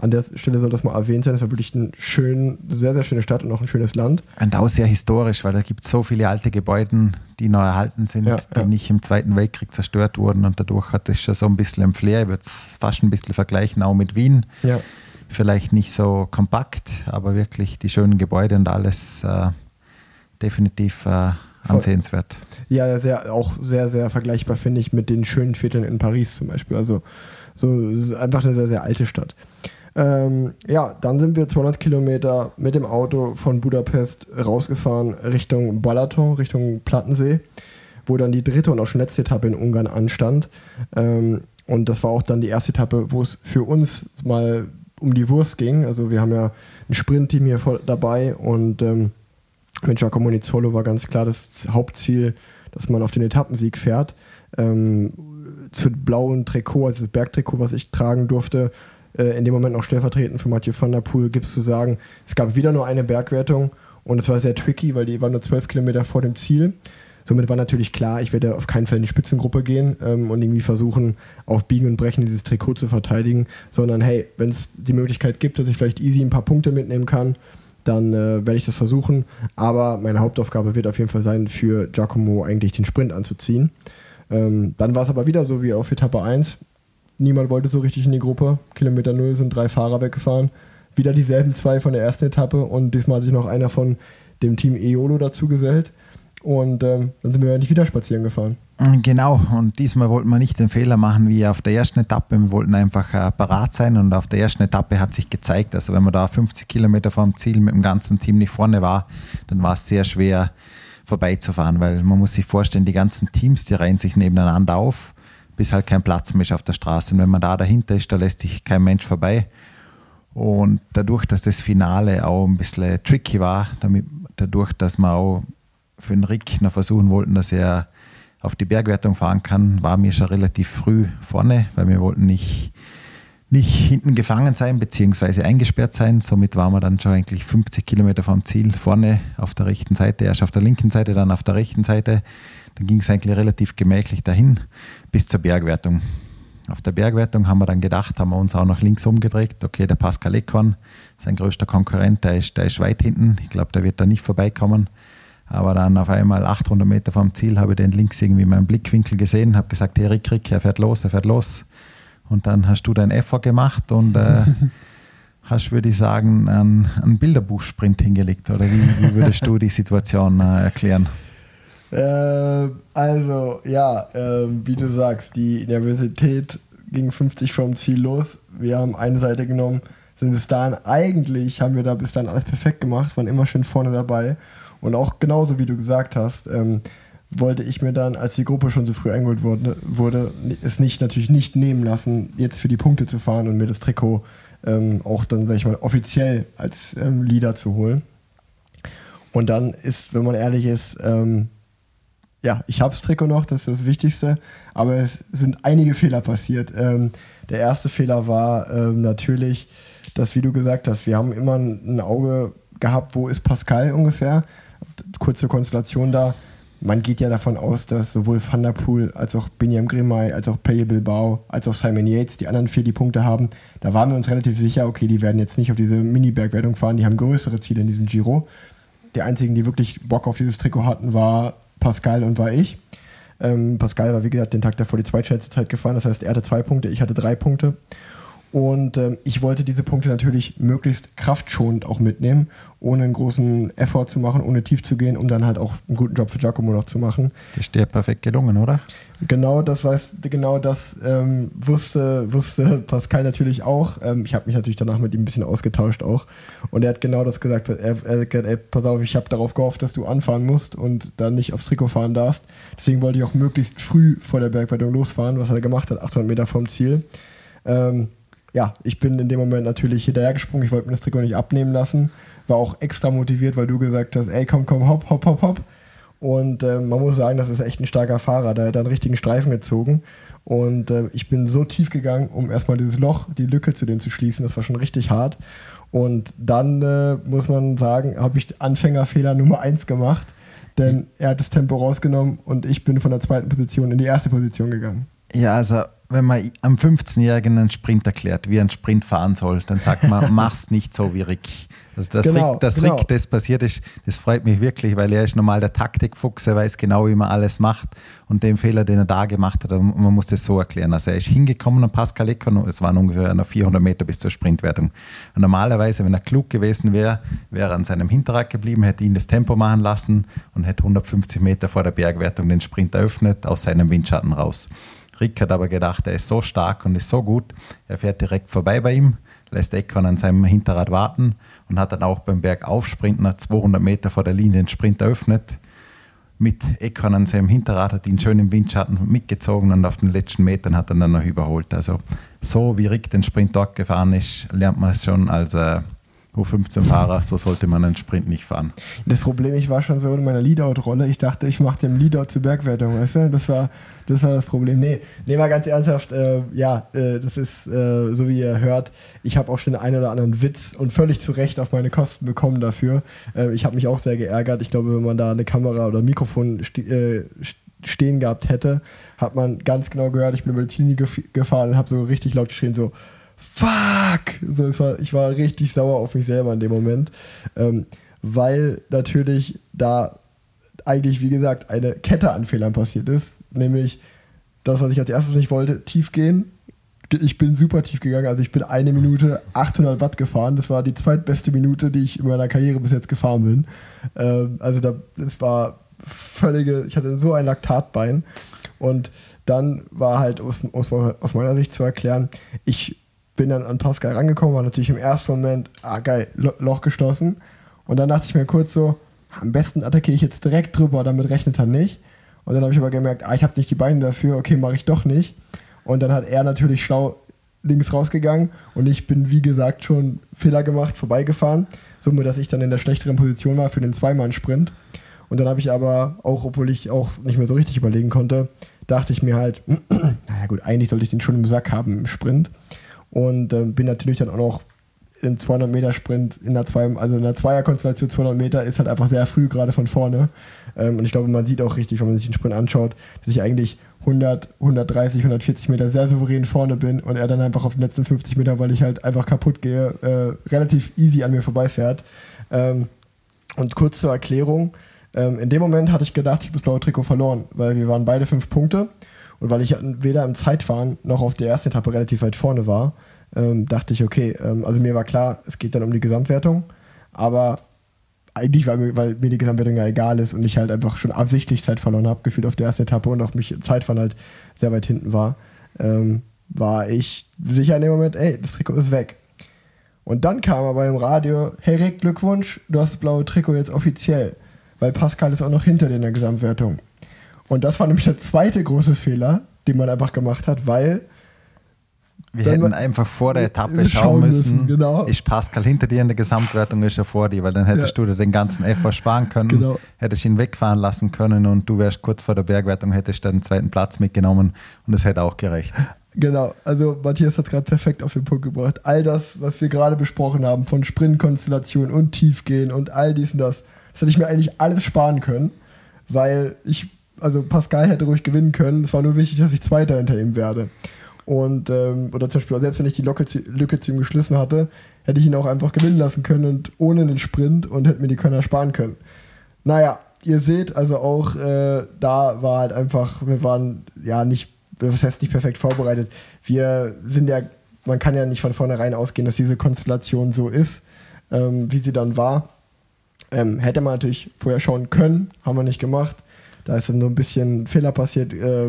An der Stelle soll das mal erwähnt sein. Es war wirklich eine schön, sehr, sehr schöne Stadt und auch ein schönes Land. Und auch sehr historisch, weil da gibt es so viele alte Gebäude, die noch erhalten sind, Ja, die ja. nicht im Zweiten Weltkrieg zerstört wurden und dadurch hat es schon so ein bisschen ein Flair. Ich würde es fast ein bisschen vergleichen, auch mit Wien. Ja. Vielleicht nicht so kompakt, aber wirklich die schönen Gebäude und alles äh, definitiv äh, ansehenswert. Ja, sehr, auch sehr, sehr vergleichbar, finde ich, mit den schönen Vierteln in Paris zum Beispiel. Also so einfach eine sehr, sehr alte Stadt. Ähm, ja, dann sind wir 200 Kilometer mit dem Auto von Budapest rausgefahren Richtung Balaton, Richtung Plattensee, wo dann die dritte und auch schon letzte Etappe in Ungarn anstand. Ähm, und das war auch dann die erste Etappe, wo es für uns mal um die Wurst ging. Also wir haben ja ein Sprintteam hier voll dabei und ähm, mit Giacomo Nizzolo war ganz klar das Hauptziel, dass man auf den Etappensieg fährt. Ähm, zu blauen Trikot, also das Bergtrikot, was ich tragen durfte, in dem Moment noch stellvertretend für Mathieu van der Poel, gibt es zu sagen, es gab wieder nur eine Bergwertung und es war sehr tricky, weil die war nur zwölf Kilometer vor dem Ziel. Somit war natürlich klar, ich werde auf keinen Fall in die Spitzengruppe gehen ähm, und irgendwie versuchen, auf Biegen und Brechen dieses Trikot zu verteidigen, sondern hey, wenn es die Möglichkeit gibt, dass ich vielleicht easy ein paar Punkte mitnehmen kann, dann äh, werde ich das versuchen. Aber meine Hauptaufgabe wird auf jeden Fall sein, für Giacomo eigentlich den Sprint anzuziehen. Ähm, dann war es aber wieder so wie auf Etappe 1. Niemand wollte so richtig in die Gruppe. Kilometer 0 sind drei Fahrer weggefahren. Wieder dieselben zwei von der ersten Etappe und diesmal hat sich noch einer von dem Team Eolo dazu gesellt. Und ähm, dann sind wir nicht wieder spazieren gefahren. Genau, und diesmal wollten wir nicht den Fehler machen wie auf der ersten Etappe. Wir wollten einfach äh, parat sein und auf der ersten Etappe hat sich gezeigt, also wenn man da 50 Kilometer vom Ziel mit dem ganzen Team nicht vorne war, dann war es sehr schwer vorbeizufahren, weil man muss sich vorstellen, die ganzen Teams, die reihen sich nebeneinander auf, bis halt kein Platz mehr ist auf der Straße. Und wenn man da dahinter ist, da lässt sich kein Mensch vorbei. Und dadurch, dass das Finale auch ein bisschen tricky war, damit, dadurch, dass wir auch für den Rick noch versuchen wollten, dass er auf die Bergwertung fahren kann, war mir schon relativ früh vorne, weil wir wollten nicht, nicht hinten gefangen sein bzw. eingesperrt sein. Somit waren wir dann schon eigentlich 50 Kilometer vom Ziel vorne auf der rechten Seite, erst auf der linken Seite, dann auf der rechten Seite. Dann ging es eigentlich relativ gemächlich dahin bis zur Bergwertung. Auf der Bergwertung haben wir dann gedacht, haben wir uns auch nach links umgedreht. Okay, der Pascal Ekorn, sein größter Konkurrent, der ist, der ist weit hinten. Ich glaube, der wird da nicht vorbeikommen. Aber dann auf einmal 800 Meter vom Ziel habe ich den links irgendwie in meinem Blickwinkel gesehen, habe gesagt, hey Rick, Rick, er fährt los, er fährt los. Und dann hast du dein Effort gemacht und äh, hast, würde ich sagen, einen, einen Bilderbuchsprint hingelegt. Oder wie, wie würdest du die Situation äh, erklären? Äh, also, ja, äh, wie du sagst, die Nervosität ging 50 vom Ziel los. Wir haben eine Seite genommen, sind bis dahin, eigentlich haben wir da bis dahin alles perfekt gemacht, waren immer schön vorne dabei. Und auch genauso wie du gesagt hast, ähm, wollte ich mir dann, als die Gruppe schon so früh eingeholt wurde, wurde, es nicht natürlich nicht nehmen lassen, jetzt für die Punkte zu fahren und mir das Trikot ähm, auch dann, sag ich mal, offiziell als ähm, Leader zu holen. Und dann ist, wenn man ehrlich ist, ähm, ja, ich habe das Trikot noch, das ist das Wichtigste, aber es sind einige Fehler passiert. Ähm, der erste Fehler war ähm, natürlich, dass, wie du gesagt hast, wir haben immer ein, Auge gehabt, wo ist Pascal ungefähr kurze Konstellation da. Man geht ja davon aus, dass sowohl Van der Poel als auch Benjamin Grimay, als auch Paye Bilbao, als auch Simon Yates, die anderen vier, die Punkte haben, da waren wir uns relativ sicher, okay, die werden jetzt nicht auf diese Mini-Bergwertung fahren, die haben größere Ziele in diesem Giro. Die einzigen, die wirklich Bock auf dieses Trikot hatten, war Pascal und war ich. Ähm, Pascal war, wie gesagt, den Tag davor die zweitschnellste Zeit gefahren, das heißt, er hatte zwei Punkte, ich hatte drei Punkte. Und ähm, ich wollte diese Punkte natürlich möglichst kraftschonend auch mitnehmen, ohne einen großen Effort zu machen, ohne tief zu gehen, um dann halt auch einen guten Job für Giacomo noch zu machen. Das ist dir perfekt gelungen, oder? Genau das weiß, genau das ähm, wusste, wusste Pascal natürlich auch. Ähm, ich habe mich natürlich danach mit ihm ein bisschen ausgetauscht auch. Und er hat genau das gesagt. Er, er hat gesagt, ey, pass auf, ich habe darauf gehofft, dass du anfahren musst und dann nicht aufs Trikot fahren darfst. Deswegen wollte ich auch möglichst früh vor der Bergwertung losfahren, was er gemacht hat, 800 Meter vom Ziel. Ähm, ja, ich bin in dem Moment natürlich hinterhergesprungen. Ich wollte mir das Trikot nicht abnehmen lassen. War auch extra motiviert, weil du gesagt hast, ey, komm, komm, hopp, hopp, hopp, hopp. Und äh, man muss sagen, das ist echt ein starker Fahrer. Da hat er einen richtigen Streifen gezogen. Und äh, ich bin so tief gegangen, um erstmal dieses Loch, die Lücke zu dem zu schließen. Das war schon richtig hart. Und dann äh, muss man sagen, habe ich Anfängerfehler Nummer 1 gemacht. Denn er hat das Tempo rausgenommen und ich bin von der zweiten Position in die erste Position gegangen. Ja, also wenn man am 15-Jährigen einen Sprint erklärt, wie er einen Sprint fahren soll, dann sagt man, mach's nicht so wie Rick. Also das Genau, Rick, das genau. Rick, das passiert ist, das freut mich wirklich, weil er ist normal der Taktikfuchs, er weiß genau, wie man alles macht und den Fehler, den er da gemacht hat, man muss das so erklären. Also er ist hingekommen an Pascal Econ, es waren ungefähr noch 400 Meter bis zur Sprintwertung. Und normalerweise, wenn er klug gewesen wäre, wäre er an seinem Hinterrad geblieben, hätte ihn das Tempo machen lassen und hätte 150 Meter vor der Bergwertung den Sprint eröffnet, aus seinem Windschatten raus. Rick hat aber gedacht, er ist so stark und ist so gut, er fährt direkt vorbei bei ihm, lässt Econ an seinem Hinterrad warten und hat dann auch beim Bergaufsprint nach 200 Meter vor der Linie den Sprint eröffnet. Mit Econ an seinem Hinterrad hat ihn schön im Windschatten mitgezogen und auf den letzten Metern hat er dann noch überholt. Also so wie Rick den Sprint dort gefahren ist, lernt man es schon als äh, U15-Fahrer, so sollte man einen Sprint nicht fahren. Das Problem, ich war schon so in meiner Leadout-Rolle. Ich dachte, ich mache den Leadout zur Bergwertung, weißt du? Das war das, war das Problem. Nee, nee, mal ganz ernsthaft, äh, ja, äh, das ist, äh, so wie ihr hört, ich habe auch schon den einen oder anderen Witz und völlig zu Recht auf meine Kosten bekommen dafür. Äh, ich habe mich auch sehr geärgert. Ich glaube, wenn man da eine Kamera oder ein Mikrofon ste äh, stehen gehabt hätte, hat man ganz genau gehört, ich bin über die Ziellinie gef gefahren und habe so richtig laut geschrien, so Fuck! So, war, ich war richtig sauer auf mich selber in dem Moment, ähm, weil natürlich da eigentlich, wie gesagt, eine Kette an Fehlern passiert ist, nämlich das, was ich als erstes nicht wollte, tief gehen. Ich bin super tief gegangen, also ich bin eine Minute 800 Watt gefahren. Das war die zweitbeste Minute, die ich in meiner Karriere bis jetzt gefahren bin. Ähm, also da, das war völlige, ich hatte so ein Laktatbein und dann war halt aus, aus, aus meiner Sicht zu erklären, ich bin dann an Pascal rangekommen, war natürlich im ersten Moment, ah geil, Lo- Loch geschlossen. Und dann dachte ich mir kurz so, am besten attackiere ich jetzt direkt drüber, damit rechnet er nicht. Und dann habe ich aber gemerkt, ah, ich habe nicht die Beine dafür, okay, mache ich doch nicht. Und dann hat er natürlich schlau links rausgegangen und ich bin, wie gesagt, schon Fehler gemacht, vorbeigefahren. Somit, dass ich dann in der schlechteren Position war für den Zweimann-Sprint. Und dann habe ich aber, auch obwohl ich auch nicht mehr so richtig überlegen konnte, dachte ich mir halt, naja gut, eigentlich sollte ich den schon im Sack haben im Sprint. Und ähm, bin natürlich dann auch noch im 200 Meter Sprint in der zwei, also in der Zweierkonstellation 200 Meter ist halt einfach sehr früh gerade von vorne. Ähm, und ich glaube, man sieht auch richtig, wenn man sich den Sprint anschaut, dass ich eigentlich 100, 130, 140 Meter sehr souverän vorne bin und er dann einfach auf den letzten 50 Meter, weil ich halt einfach kaputt gehe, äh, relativ easy an mir vorbeifährt. Ähm, und kurz zur Erklärung, ähm, in dem Moment hatte ich gedacht, ich habe das blaue Trikot verloren, weil wir waren beide fünf Punkte und weil ich weder im Zeitfahren noch auf der ersten Etappe relativ weit vorne war, ähm, dachte ich, okay, ähm, also mir war klar, es geht dann um die Gesamtwertung, aber eigentlich, weil mir, weil mir die Gesamtwertung ja egal ist und ich halt einfach schon absichtlich Zeit verloren habe, gefühlt auf der ersten Etappe und auch mich im Zeitfahren halt sehr weit hinten war, ähm, war ich sicher in dem Moment, ey, das Trikot ist weg. Und dann kam aber im Radio, hey Rick, Glückwunsch, du hast das blaue Trikot jetzt offiziell, weil Pascal ist auch noch hinter dir in der Gesamtwertung. Und das war nämlich der zweite große Fehler, den man einfach gemacht hat, weil Wir hätten einfach vor der Etappe schauen müssen, müssen, genau. ist Pascal hinter dir in der Gesamtwertung, ist er vor dir, weil dann hättest Ja. du dir den ganzen Effort sparen können, Genau. hättest ihn wegfahren lassen können und du wärst kurz vor der Bergwertung, hättest dann den zweiten Platz mitgenommen und das hätte auch gerecht. Genau, also Matthias hat gerade perfekt auf den Punkt gebracht. All das, was wir gerade besprochen haben, von Sprintkonstellation und Tiefgehen und all dies und das, das hätte ich mir eigentlich alles sparen können, weil ich, also Pascal hätte ruhig gewinnen können. Es war nur wichtig, dass ich Zweiter hinter ihm werde. Und, ähm, oder zum Beispiel, selbst wenn ich die Lücke zu, Lücke zu ihm geschlossen hatte, hätte ich ihn auch einfach gewinnen lassen können und ohne einen Sprint und hätte mir die Könner sparen können. Naja, ihr seht also auch, äh, da war halt einfach, wir waren ja nicht, was heißt nicht perfekt vorbereitet. Wir sind ja, man kann ja nicht von vornherein ausgehen, dass diese Konstellation so ist, ähm, wie sie dann war. Ähm, hätte man natürlich vorher schauen können, haben wir nicht gemacht. Da ist dann so ein bisschen Fehler passiert äh,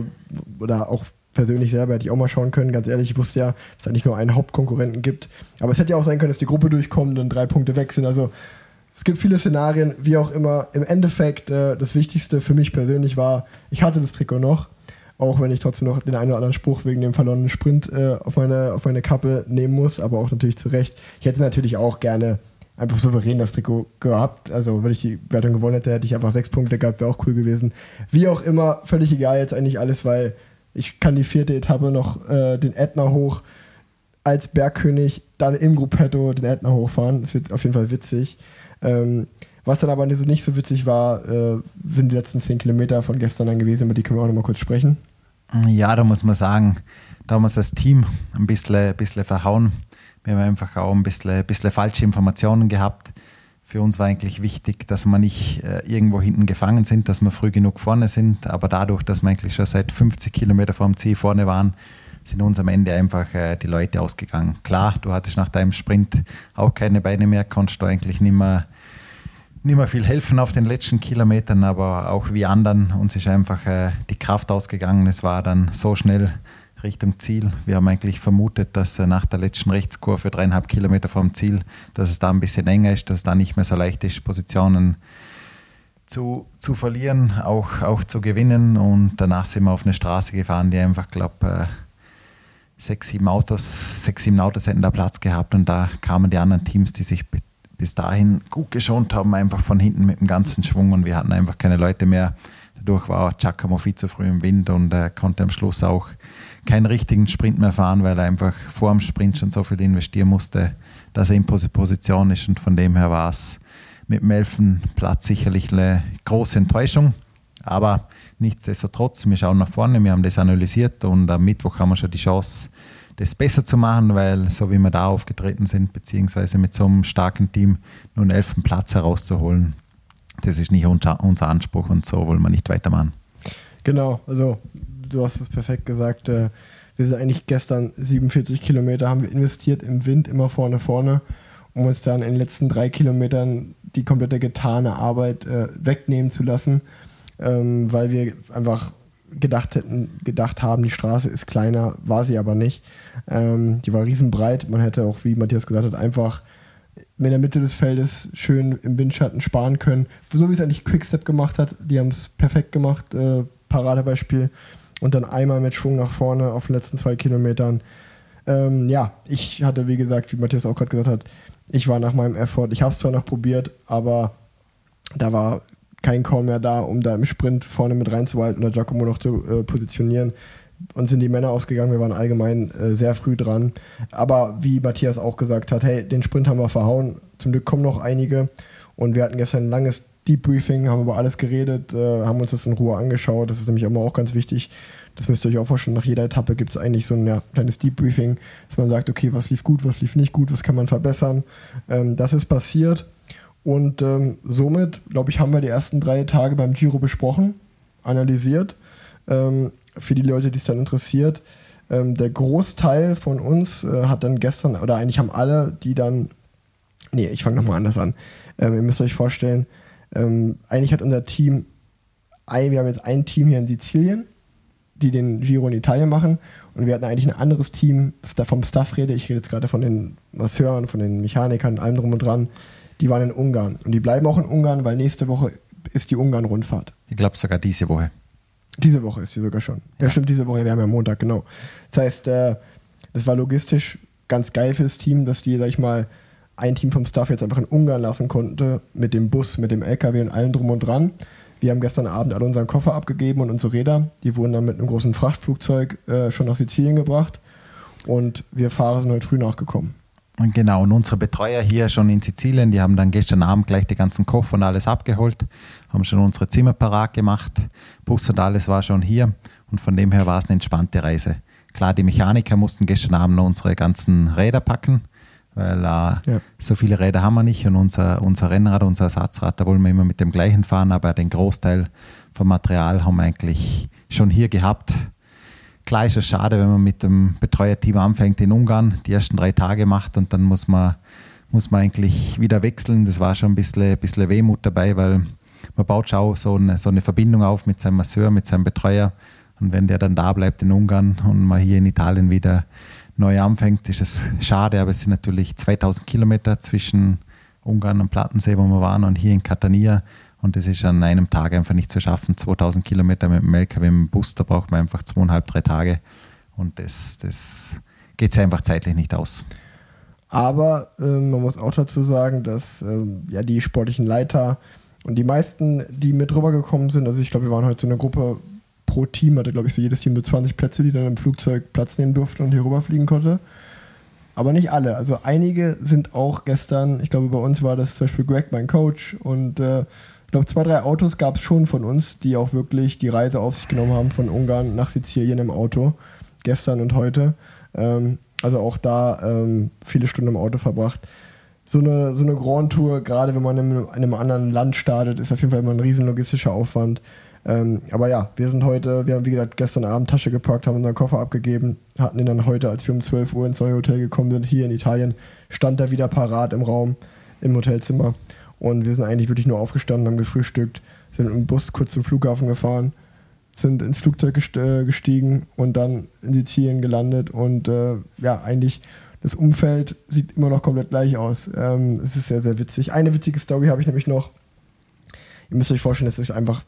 oder auch persönlich selber hätte ich auch mal schauen können. Ganz ehrlich, ich wusste ja, dass es eigentlich nur einen Hauptkonkurrenten gibt. Aber es hätte ja auch sein können, dass die Gruppe durchkommt und drei Punkte weg sind. Also es gibt viele Szenarien, wie auch immer. Im Endeffekt, äh, das Wichtigste für mich persönlich war, ich hatte das Trikot noch. Auch wenn ich trotzdem noch den einen oder anderen Spruch wegen dem verlorenen Sprint äh, auf, meine, auf meine Kappe nehmen muss, aber auch natürlich zu Recht. Ich hätte natürlich auch gerne einfach souverän das Trikot gehabt. Also, wenn ich die Wertung gewonnen hätte, hätte ich einfach sechs Punkte gehabt, wäre auch cool gewesen. Wie auch immer, völlig egal jetzt eigentlich alles, weil ich kann die vierte Etappe noch äh, den Ätna hoch als Bergkönig, dann im Gruppetto den Ätna hochfahren. Das wird auf jeden Fall witzig. Ähm, was dann aber nicht so, witzig war, äh, sind die letzten 10 Kilometer von gestern dann gewesen, über die können wir auch nochmal kurz sprechen. Ja, da muss man sagen, da wir das Team ein bisschen, ein bisschen verhauen. Wir haben einfach auch ein bisschen, ein bisschen falsche Informationen gehabt. Für uns war eigentlich wichtig, dass wir nicht äh, irgendwo hinten gefangen sind, dass wir früh genug vorne sind. Aber dadurch, dass wir eigentlich schon seit 50 Kilometer vom Ziel vorne waren, sind uns am Ende einfach äh, die Leute ausgegangen. Klar, du hattest nach deinem Sprint auch keine Beine mehr, konntest du eigentlich nicht mehr, nicht mehr viel helfen auf den letzten Kilometern, aber auch wie anderen, uns ist einfach äh, die Kraft ausgegangen. Es war dann so schnell Richtung Ziel. Wir haben eigentlich vermutet, dass nach der letzten Rechtskurve dreieinhalb Kilometer vom Ziel, dass es da ein bisschen enger ist, dass es da nicht mehr so leicht ist, Positionen zu, zu verlieren, auch, auch zu gewinnen. Und danach sind wir auf eine Straße gefahren, die einfach, glaube äh, sechs, sieben Autos, sechs, sieben Autos hätten da Platz gehabt und da kamen die anderen Teams, die sich bis dahin gut geschont haben, einfach von hinten mit dem ganzen Schwung und wir hatten einfach keine Leute mehr. Dadurch war Giacomo viel zu früh im Wind und äh, konnte am Schluss auch keinen richtigen Sprint mehr fahren, weil er einfach vor dem Sprint schon so viel investieren musste, dass er in Position ist. Und von dem her war es mit dem elften Platz sicherlich eine große Enttäuschung. Aber nichtsdestotrotz, wir schauen nach vorne, wir haben das analysiert und am Mittwoch haben wir schon die Chance, das besser zu machen, weil so wie wir da aufgetreten sind, beziehungsweise mit so einem starken Team nur einen elften Platz herauszuholen, das ist nicht unser Anspruch und so wollen wir nicht weitermachen. Genau, also du hast es perfekt gesagt. Äh, wir sind eigentlich gestern 47 Kilometer haben wir investiert im Wind, immer vorne, vorne, um uns dann in den letzten drei Kilometern die komplette getane Arbeit äh, wegnehmen zu lassen, ähm, weil wir einfach gedacht hätten, gedacht haben, die Straße ist kleiner, war sie aber nicht. Ähm, die war riesenbreit. Man hätte auch, wie Matthias gesagt hat, einfach in der Mitte des Feldes schön im Windschatten sparen können. So wie es eigentlich Quickstep gemacht hat. Die haben es perfekt gemacht. Äh, Paradebeispiel und dann einmal mit Schwung nach vorne auf den letzten zwei Kilometern. Ähm, ja, ich hatte, wie gesagt, wie Matthias auch gerade gesagt hat, ich war nach meinem Effort, ich habe es zwar noch probiert, aber da war kein Call mehr da, um da im Sprint vorne mit reinzuhalten oder Giacomo noch zu äh, positionieren. Uns sind die Männer ausgegangen, wir waren allgemein äh, sehr früh dran. Aber wie Matthias auch gesagt hat, hey, den Sprint haben wir verhauen. Zum Glück kommen noch einige. Und wir hatten gestern ein langes Debriefing, haben über alles geredet, äh, haben uns das in Ruhe angeschaut. Das ist nämlich immer auch ganz wichtig. Das müsst ihr euch auch vorstellen. Nach jeder Etappe gibt es eigentlich so ein ja, kleines Debriefing, dass man sagt, okay, was lief gut, was lief nicht gut, was kann man verbessern. Ähm, das ist passiert. Und ähm, somit, glaube ich, haben wir die ersten drei Tage beim Giro besprochen, analysiert. Ähm, für die Leute, die es dann interessiert. Ähm, der Großteil von uns äh, hat dann gestern, oder eigentlich haben alle, die dann, nee, ich fange nochmal anders an. Ähm, ihr müsst euch vorstellen, ähm, eigentlich hat unser Team, ein, wir haben jetzt ein Team hier in Sizilien, die den Giro in Italien machen. Und wir hatten eigentlich ein anderes Team, vom Staff rede, ich rede jetzt gerade von den Masseuren, von den Mechanikern, allem drum und dran, die waren in Ungarn. Und die bleiben auch in Ungarn, weil nächste Woche ist die Ungarn-Rundfahrt. Ich glaube sogar diese Woche. Diese Woche ist sie sogar schon. Ja, ja stimmt, diese Woche, wir haben ja Montag, genau. Das heißt, äh, das war logistisch ganz geil für das Team, dass die, sag ich mal, ein Team vom Staff jetzt einfach in Ungarn lassen konnte, mit dem Bus, mit dem LKW und allem drum und dran. Wir haben gestern Abend alle unseren Koffer abgegeben und unsere Räder. Die wurden dann mit einem großen Frachtflugzeug äh, schon nach Sizilien gebracht. Und wir Fahrer sind heute früh nachgekommen. Und genau, und unsere Betreuer hier schon in Sizilien, die haben dann gestern Abend gleich die ganzen Koffer und alles abgeholt, haben schon unsere Zimmer parat gemacht, Bus und alles war schon hier und von dem her war es eine entspannte Reise. Klar, die Mechaniker mussten gestern Abend noch unsere ganzen Räder packen, weil äh, ja. so viele Räder haben wir nicht und unser, unser Rennrad, unser Ersatzrad, da wollen wir immer mit dem gleichen fahren, aber den Großteil vom Material haben wir eigentlich schon hier gehabt. Klar ist es schade, wenn man mit dem Betreuerteam anfängt in Ungarn, die ersten drei Tage macht und dann muss man, muss man eigentlich wieder wechseln. Das war schon ein bisschen, bisschen Wehmut dabei, weil man baut schon so eine, so eine Verbindung auf mit seinem Masseur, mit seinem Betreuer. Und wenn der dann da bleibt in Ungarn und man hier in Italien wieder neu anfängt, ist es schade, aber es sind natürlich 2000 Kilometer zwischen Ungarn und Plattensee, wo wir waren, und hier in Catania. Und das ist an einem Tag einfach nicht zu schaffen. 2000 Kilometer mit dem LKW, mit dem Bus, da braucht man einfach zweieinhalb, drei Tage. Und das, das geht sich einfach zeitlich nicht aus. Aber äh, man muss auch dazu sagen, dass äh, ja die sportlichen Leiter und die meisten, die mit rübergekommen sind, also ich glaube, wir waren heute so eine Gruppe pro Team hatte, glaube ich, so jedes Team so 20 Plätze, die dann im Flugzeug Platz nehmen durften und hier rüberfliegen konnte. Aber nicht alle. Also einige sind auch gestern, ich glaube, bei uns war das zum Beispiel Greg, mein Coach, und äh, Ich glaube, zwei, drei Autos gab es schon von uns, die auch wirklich die Reise auf sich genommen haben von Ungarn nach Sizilien im Auto. Gestern und heute. Ähm, also auch da ähm, viele Stunden im Auto verbracht. So eine, so eine Grand Tour, gerade wenn man in einem anderen Land startet, ist auf jeden Fall immer ein riesen logistischer Aufwand. Ähm, aber ja, wir sind heute, wir haben wie gesagt gestern Abend Tasche gepackt, haben unseren Koffer abgegeben, hatten ihn dann heute, als wir um 12 Uhr ins neue Hotel gekommen sind, hier in Italien, stand er wieder parat im Raum, im Hotelzimmer. Und wir sind eigentlich wirklich nur aufgestanden, haben gefrühstückt, sind mit dem Bus kurz zum Flughafen gefahren, sind ins Flugzeug äh, gestiegen und dann in Sizilien gelandet. Und äh, ja, eigentlich das Umfeld sieht immer noch komplett gleich aus. Ähm, es ist sehr, sehr witzig. Eine witzige Story habe ich nämlich noch. Ihr müsst euch vorstellen, es ist einfach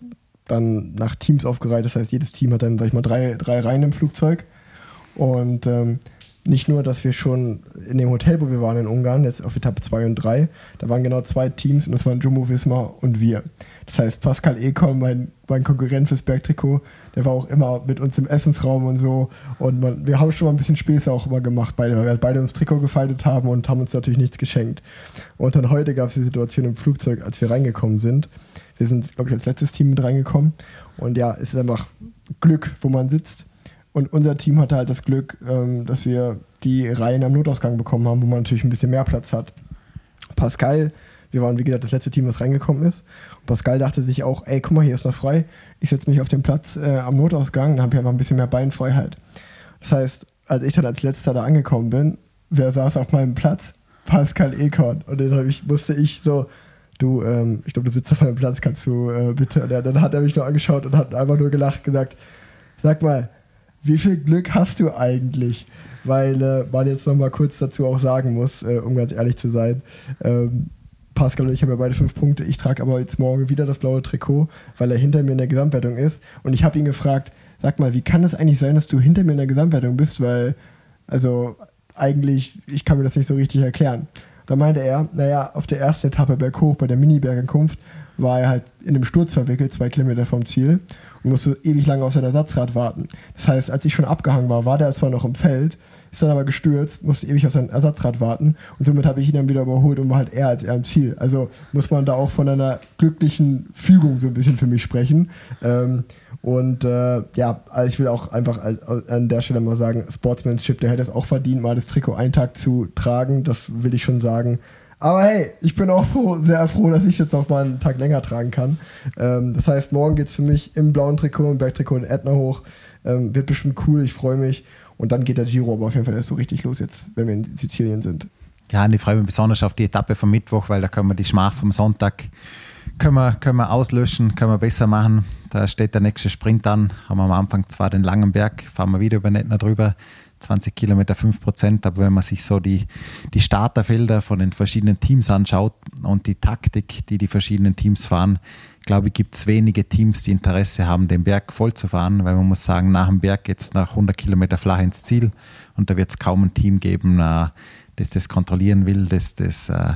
dann nach Teams aufgereiht. Das heißt, jedes Team hat dann, sag ich mal, drei, drei Reihen im Flugzeug. Und ähm, nicht nur, dass wir schon in dem Hotel, wo wir waren in Ungarn, jetzt auf Etappe 2 und 3, da waren genau zwei Teams und das waren Jumbo Visma und wir. Das heißt, Pascal Ekon, mein, mein Konkurrent fürs Bergtrikot, der war auch immer mit uns im Essensraum und so. Und man, wir haben schon mal ein bisschen Späße auch immer gemacht, beide, weil wir halt beide uns Trikot gefaltet haben und haben uns natürlich nichts geschenkt. Und dann heute gab es die Situation im Flugzeug, als wir reingekommen sind. Wir sind, glaube ich, als letztes Team mit reingekommen. Und ja, es ist einfach Glück, wo man sitzt. Und unser Team hatte halt das Glück, ähm, dass wir die Reihen am Notausgang bekommen haben, wo man natürlich ein bisschen mehr Platz hat. Pascal, wir waren wie gesagt das letzte Team, das reingekommen ist. Und Pascal dachte sich auch, ey, guck mal, hier ist noch frei. Ich setze mich auf den Platz äh, am Notausgang, dann habe ich einfach ein bisschen mehr Beinfreiheit. Das heißt, als ich dann als letzter da angekommen bin, wer saß auf meinem Platz? Pascal Ekorn. Und dann ich, musste ich so, du, ähm, ich glaube, du sitzt auf meinem Platz, kannst du äh, bitte. Und dann hat er mich nur angeschaut und hat einfach nur gelacht, gesagt, sag mal, wie viel Glück hast du eigentlich? Weil äh, man jetzt noch mal kurz dazu auch sagen muss, äh, um ganz ehrlich zu sein, ähm, Pascal und ich haben ja beide fünf Punkte. Ich trage aber jetzt morgen wieder das blaue Trikot, weil er hinter mir in der Gesamtwertung ist. Und ich habe ihn gefragt, sag mal, wie kann es eigentlich sein, dass du hinter mir in der Gesamtwertung bist? Weil, also eigentlich, ich kann mir das nicht so richtig erklären. Da meinte er, naja, auf der ersten Etappe berghoch bei der Mini-Bergankunft war er halt in einem Sturz verwickelt, zwei Kilometer vom Ziel und musste ewig lange auf sein Ersatzrad warten. Das heißt, als ich schon abgehangen war, war der zwar noch im Feld, ist dann aber gestürzt, musste ewig auf sein Ersatzrad warten und somit habe ich ihn dann wieder überholt und war halt eher als er im Ziel. Also muss man da auch von einer glücklichen Fügung so ein bisschen für mich sprechen. Ähm, und äh, ja, also ich will auch einfach an der Stelle mal sagen, Sportsmanship, der hätte es auch verdient, mal das Trikot einen Tag zu tragen, das will ich schon sagen. Aber hey, ich bin auch froh, sehr froh, dass ich jetzt noch mal einen Tag länger tragen kann. Ähm, das heißt, morgen geht es für mich im blauen Trikot, im Bergtrikot in Ätna hoch. Ähm, wird bestimmt cool, ich freue mich. Und dann geht der Giro aber auf jeden Fall erst so richtig los, jetzt, wenn wir in Sizilien sind. Ja, und ich freue mich besonders auf die Etappe vom Mittwoch, weil da können wir die Schmach vom Sonntag können wir, können wir auslöschen, können wir besser machen. Da steht der nächste Sprint an. Haben wir am Anfang zwar den langen Berg, fahren wir wieder über Nettner drüber. 20 Kilometer 5 Prozent, aber wenn man sich so die, die Starterfelder von den verschiedenen Teams anschaut und die Taktik, die die verschiedenen Teams fahren, glaube ich, gibt es wenige Teams, die Interesse haben, den Berg voll zu fahren, weil man muss sagen, nach dem Berg geht es nach 100 Kilometer flach ins Ziel und da wird es kaum ein Team geben, äh, das das kontrollieren will, das das äh,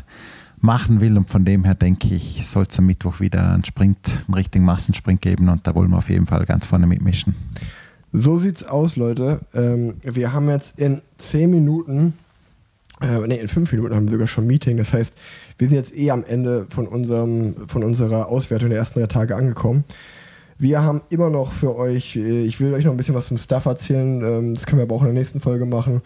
machen will und von dem her denke ich, soll es am Mittwoch wieder einen Sprint, einen richtigen Massensprint geben und da wollen wir auf jeden Fall ganz vorne mitmischen. So sieht's aus, Leute. Ähm, wir haben jetzt in 10 Minuten, äh, nee, in 5 Minuten haben wir sogar schon Meeting. Das heißt, wir sind jetzt eh am Ende von, unserem, von unserer Auswertung der ersten drei Tage angekommen. Wir haben immer noch für euch, äh, ich will euch noch ein bisschen was zum Stuff erzählen, ähm, das können wir aber auch in der nächsten Folge machen.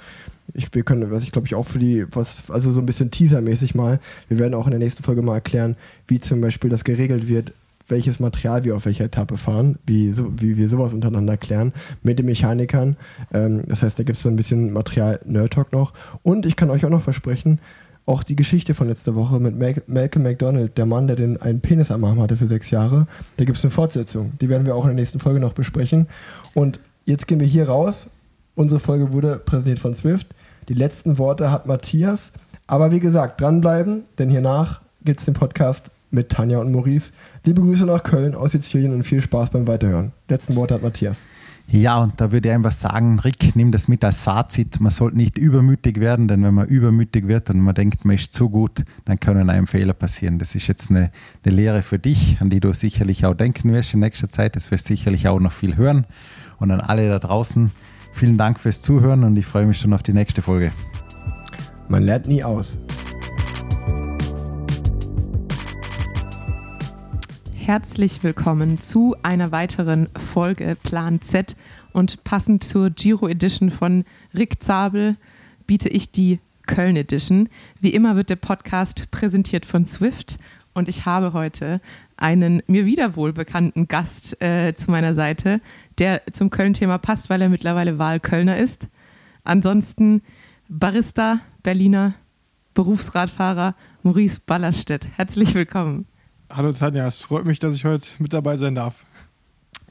Ich, wir können, was ich glaube ich auch für die, was, also so ein bisschen teasermäßig mal, wir werden auch in der nächsten Folge mal erklären, wie zum Beispiel das geregelt wird, welches Material wir auf welcher Etappe fahren, wie, so, wie wir sowas untereinander klären mit den Mechanikern. Ähm, das heißt, da gibt es so ein bisschen Material Nerd Talk noch. Und ich kann euch auch noch versprechen, auch die Geschichte von letzter Woche mit Malcolm McDonald, der Mann, der den einen Penis am Arm hatte für sechs Jahre, da gibt es eine Fortsetzung. Die werden wir auch in der nächsten Folge noch besprechen. Und jetzt gehen wir hier raus. Unsere Folge wurde präsentiert von Swift. Die letzten Worte hat Matthias. Aber wie gesagt, dranbleiben, denn hiernach gibt es den Podcast mit Tanja und Maurice. Liebe Grüße nach Köln aus Sizilien und viel Spaß beim Weiterhören. Letzten Worte hat Matthias. Ja, und da würde ich einfach sagen, Rick, nimm das mit als Fazit. Man sollte nicht übermütig werden, denn wenn man übermütig wird und man denkt, man ist zu gut, dann können einem Fehler passieren. Das ist jetzt eine, eine Lehre für dich, an die du sicherlich auch denken wirst in nächster Zeit. Das wirst sicherlich auch noch viel hören. Und an alle da draußen, vielen Dank fürs Zuhören und ich freue mich schon auf die nächste Folge. Man lernt nie aus. herzlich willkommen zu einer weiteren Folge Plan Z. Und passend zur Giro Edition von Rick Zabel biete ich die Köln Edition. Wie immer wird der Podcast präsentiert von Swift und ich habe heute einen mir wieder wohlbekannten Gast äh, zu meiner Seite, der zum Köln-Thema passt, weil er mittlerweile Wahlkölner ist. Ansonsten Barista, Berliner, Berufsradfahrer Maurice Ballerstedt. Herzlich willkommen. Hallo Tanja, es freut mich, dass ich heute mit dabei sein darf.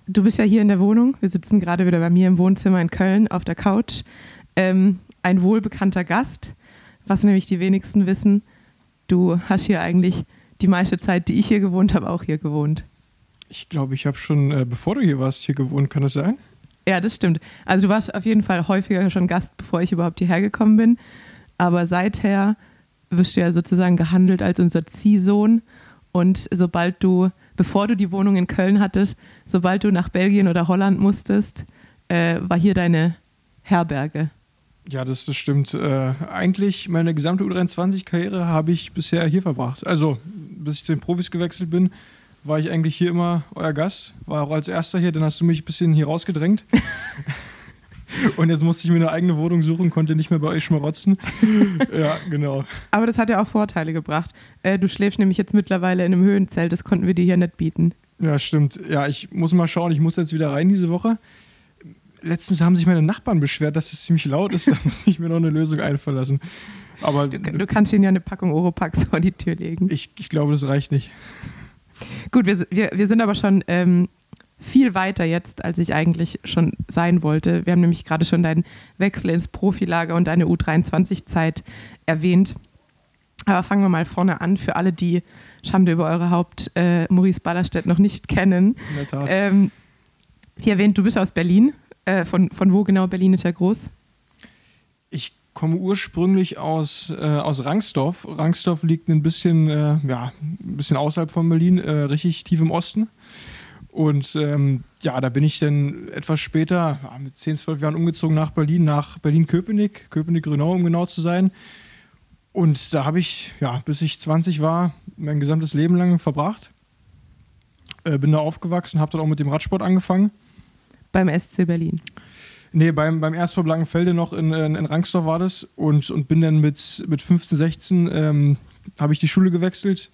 Du bist ja hier in der Wohnung. Wir sitzen gerade wieder bei mir im Wohnzimmer in Köln auf der Couch. Ähm, ein wohlbekannter Gast, was nämlich die wenigsten wissen. Du hast hier eigentlich die meiste Zeit, die ich hier gewohnt habe, auch hier gewohnt. Ich glaube, ich habe schon, äh, bevor du hier warst, hier gewohnt. Kann das sein? Ja, das stimmt. Also du warst auf jeden Fall häufiger schon Gast, bevor ich überhaupt hierher gekommen bin. Aber seither wirst du ja sozusagen gehandelt als unser Ziehsohn. Und sobald du, bevor du die Wohnung in Köln hattest, sobald du nach Belgien oder Holland musstest, äh, war hier deine Herberge. Ja, das, das stimmt. Äh, eigentlich meine gesamte U23-Karriere habe ich bisher hier verbracht. Also, bis ich zu den Profis gewechselt bin, war ich eigentlich hier immer euer Gast. War auch als erster hier, dann hast du mich ein bisschen hier rausgedrängt. Und jetzt musste ich mir eine eigene Wohnung suchen, konnte nicht mehr bei euch schmarotzen. ja, genau. Aber das hat ja auch Vorteile gebracht. Äh, du schläfst nämlich jetzt mittlerweile in einem Höhenzelt, das konnten wir dir hier nicht bieten. Ja, stimmt. Ja, ich muss mal schauen, ich muss jetzt wieder rein diese Woche. Letztens haben sich meine Nachbarn beschwert, dass es ziemlich laut ist, da muss ich mir noch eine Lösung einfallen lassen. Aber Du, du kannst ihnen ja eine Packung Oropax vor die Tür legen. ich, ich glaube, das reicht nicht. Gut, wir, wir, wir sind aber schon ähm, viel weiter jetzt, als ich eigentlich schon sein wollte. Wir haben nämlich gerade schon deinen Wechsel ins Profilager und deine U23-Zeit erwähnt. Aber fangen wir mal vorne an, für alle, die Schande über eure Haupt äh, Maurice Ballerstedt noch nicht kennen. In der Tat. Ähm, wie erwähnt, du bist aus Berlin. Äh, von, von wo genau? Berlin ist ja groß. Ich komme ursprünglich aus, äh, aus Rangsdorf. Rangsdorf liegt ein bisschen, äh, ja, ein bisschen außerhalb von Berlin, äh, richtig tief im Osten. Und ähm, ja, da bin ich dann etwas später, mit 10, 12 Jahren umgezogen nach Berlin, nach Berlin-Köpenick, Köpenick-Grünau, um genau zu sein. Und da habe ich, ja, bis ich 20 war, mein gesamtes Leben lang verbracht. Äh, bin da aufgewachsen, habe dann auch mit dem Radsport angefangen. Beim SC Berlin. Nee, beim, beim ersten Blankenfelde noch in, in, in Rangsdorf war das und, und bin dann mit, mit 15, 16 ähm, habe ich die Schule gewechselt,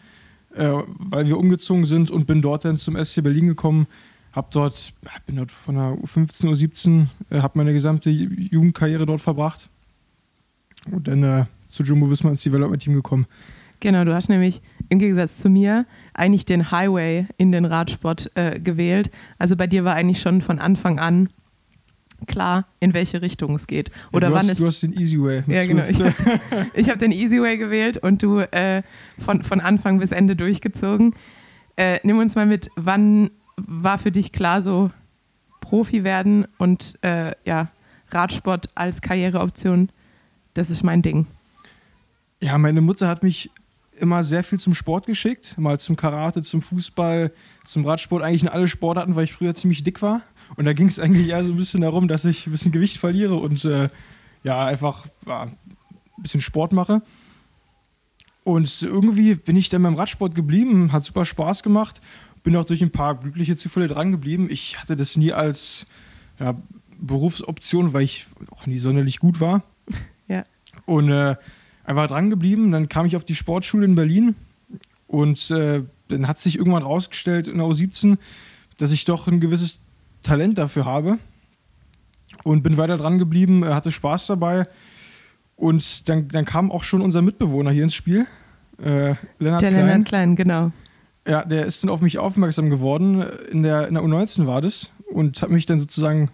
äh, weil wir umgezogen sind und bin dort dann zum SC Berlin gekommen. Hab dort, bin dort von der U15, U17, äh, habe meine gesamte Jugendkarriere dort verbracht und dann äh, zu Jumbo Visma ins Development Team gekommen. Genau, du hast nämlich im Gegensatz zu mir eigentlich den Highway in den Radsport äh, gewählt. Also bei dir war eigentlich schon von Anfang an klar, in welche Richtung es geht. Oder ja, du, wann hast, es du hast den Easy Way. Ja, genau. Ich habe hab den Easy Way gewählt und du äh, von, von Anfang bis Ende durchgezogen. Äh, nimm uns mal mit, wann war für dich klar, so Profi werden und äh, ja, Radsport als Karriereoption, das ist mein Ding. Ja, meine Mutter hat mich immer sehr viel zum Sport geschickt. Mal zum Karate, zum Fußball, zum Radsport, eigentlich in alle Sportarten, weil ich früher ziemlich dick war. Und da ging es eigentlich eher so ein bisschen darum, dass ich ein bisschen Gewicht verliere und äh, ja, einfach ja, ein bisschen Sport mache. Und irgendwie bin ich dann beim Radsport geblieben, hat super Spaß gemacht, bin auch durch ein paar glückliche Zufälle dran geblieben. Ich hatte das nie als ja, Berufsoption, weil ich auch nie sonderlich gut war. Ja. Und äh, einfach dran geblieben. Dann kam ich auf die Sportschule in Berlin und äh, dann hat sich irgendwann rausgestellt in der U17, dass ich doch ein gewisses Talent dafür habe und bin weiter dran geblieben, äh, hatte Spaß dabei und dann, dann kam auch schon unser Mitbewohner hier ins Spiel, äh, Lennart Der Klein. Lennart Klein, genau. Ja, der ist dann auf mich aufmerksam geworden. In der, in der U19 war das und hat mich dann sozusagen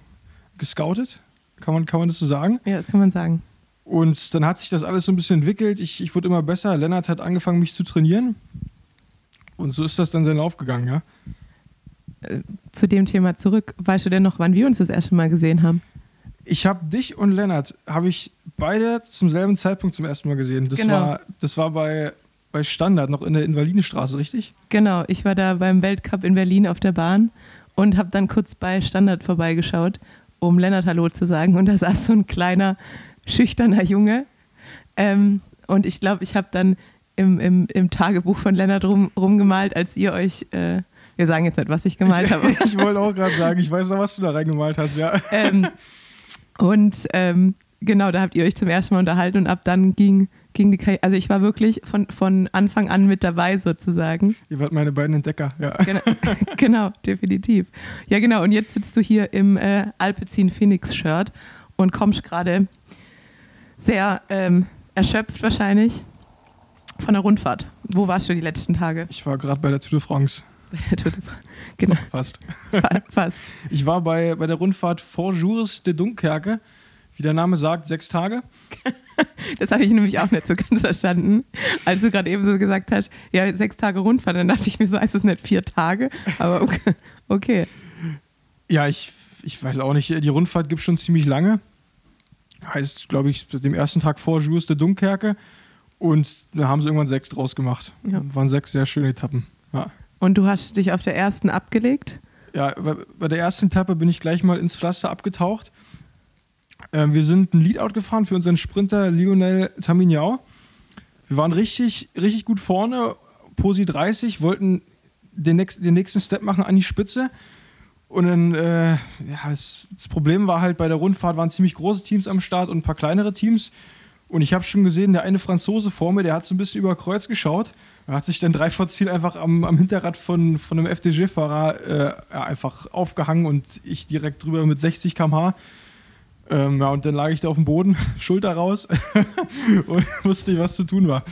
gescoutet. Kann man, kann man das so sagen? Ja, das kann man sagen. Und dann hat sich das alles so ein bisschen entwickelt. Ich, ich wurde immer besser. Lennart hat angefangen, mich zu trainieren. Und so ist das dann seinen Lauf gegangen, ja. Zu dem Thema zurück. Weißt du denn noch, wann wir uns das erste Mal gesehen haben? Ich habe dich und Lennart, habe ich beide zum selben Zeitpunkt zum ersten Mal gesehen. Das Genau. war, das war bei, bei Standard, noch in der Invalidenstraße, richtig? Genau, ich war da beim Weltcup in Berlin auf der Bahn und habe dann kurz bei Standard vorbeigeschaut, um Lennart Hallo zu sagen. Und da saß so ein kleiner, schüchterner Junge. Ähm, und ich glaube, ich habe dann im, im, im Tagebuch von Lennart rum, rumgemalt, als ihr euch, äh, Wir sagen jetzt nicht, was ich gemalt habe. Ich wollte auch gerade sagen, ich weiß noch, was du da reingemalt hast, ja. ähm, und ähm, genau, da habt ihr euch zum ersten Mal unterhalten und ab dann ging, ging die Karriere. Also ich war wirklich von, von Anfang an mit dabei sozusagen. Ihr wart meine beiden Entdecker, ja. Genau, genau definitiv. Ja, genau. Und jetzt sitzt du hier im äh, Alpecin Phoenix Shirt und kommst gerade sehr ähm, erschöpft wahrscheinlich von der Rundfahrt. Wo warst du die letzten Tage? Ich war gerade bei der Tour de France. Bei der Tour de France. Genau, Fast. fa- fast. Ich war bei, bei der Rundfahrt Four Jours de Dunkerque. Wie der Name sagt, sechs Tage. Das habe ich nämlich auch nicht so ganz verstanden. Als du gerade eben so gesagt hast, ja, sechs Tage Rundfahrt, dann dachte ich mir so, heißt das nicht vier Tage? Aber okay. okay. Ja, ich, ich weiß auch nicht, die Rundfahrt gibt schon ziemlich lange. Heißt, glaube ich, dem ersten Tag Four Jours de Dunkerque. Und da haben sie irgendwann sechs draus gemacht. Ja. Waren sechs sehr schöne Etappen. Ja. Und du hast dich auf der ersten abgelegt? Ja, bei, der ersten Etappe bin ich gleich mal ins Pflaster abgetaucht. Ähm, wir sind ein Leadout gefahren für unseren Sprinter Lionel Tamignau. Wir waren richtig, richtig gut vorne, Posi 30, wollten den, nächsten- den nächsten Step machen an die Spitze. Und dann, äh, ja, das, das Problem war halt, bei der Rundfahrt waren ziemlich große Teams am Start und ein paar kleinere Teams. Und ich habe schon gesehen, der eine Franzose vor mir, der hat so ein bisschen über Kreuz geschaut. Er hat sich dann drei vor Ziel einfach am, am Hinterrad von, von einem FDG-Fahrer äh, einfach aufgehangen und ich direkt drüber mit 60 km/h. Ähm, ja, und dann lag ich da auf dem Boden, Schulter raus und wusste nicht, was zu tun war.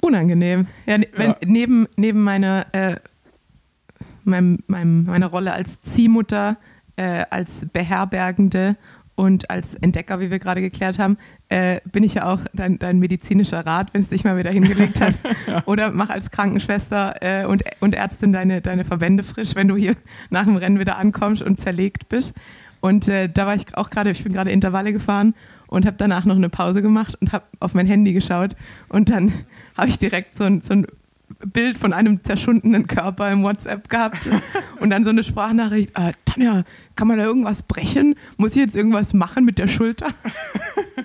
Unangenehm. Ja, ne, wenn, Ja. Neben, neben meiner, äh, meinem, meinem, meiner Rolle als Ziehmutter, äh, als Beherbergende und als Entdecker, wie wir gerade geklärt haben, äh, bin ich ja auch dein, dein medizinischer Rat, wenn es dich mal wieder hingelegt hat. Oder mach als Krankenschwester äh, und, und Ärztin deine, deine Verbände frisch, wenn du hier nach dem Rennen wieder ankommst und zerlegt bist. Und äh, da war ich auch gerade, ich bin gerade Intervalle gefahren und habe danach noch eine Pause gemacht und habe auf mein Handy geschaut und dann habe ich direkt so ein, so ein Bild von einem zerschundenen Körper im WhatsApp gehabt und dann so eine Sprachnachricht, äh, Tanja, kann man da irgendwas brechen? Muss ich jetzt irgendwas machen mit der Schulter?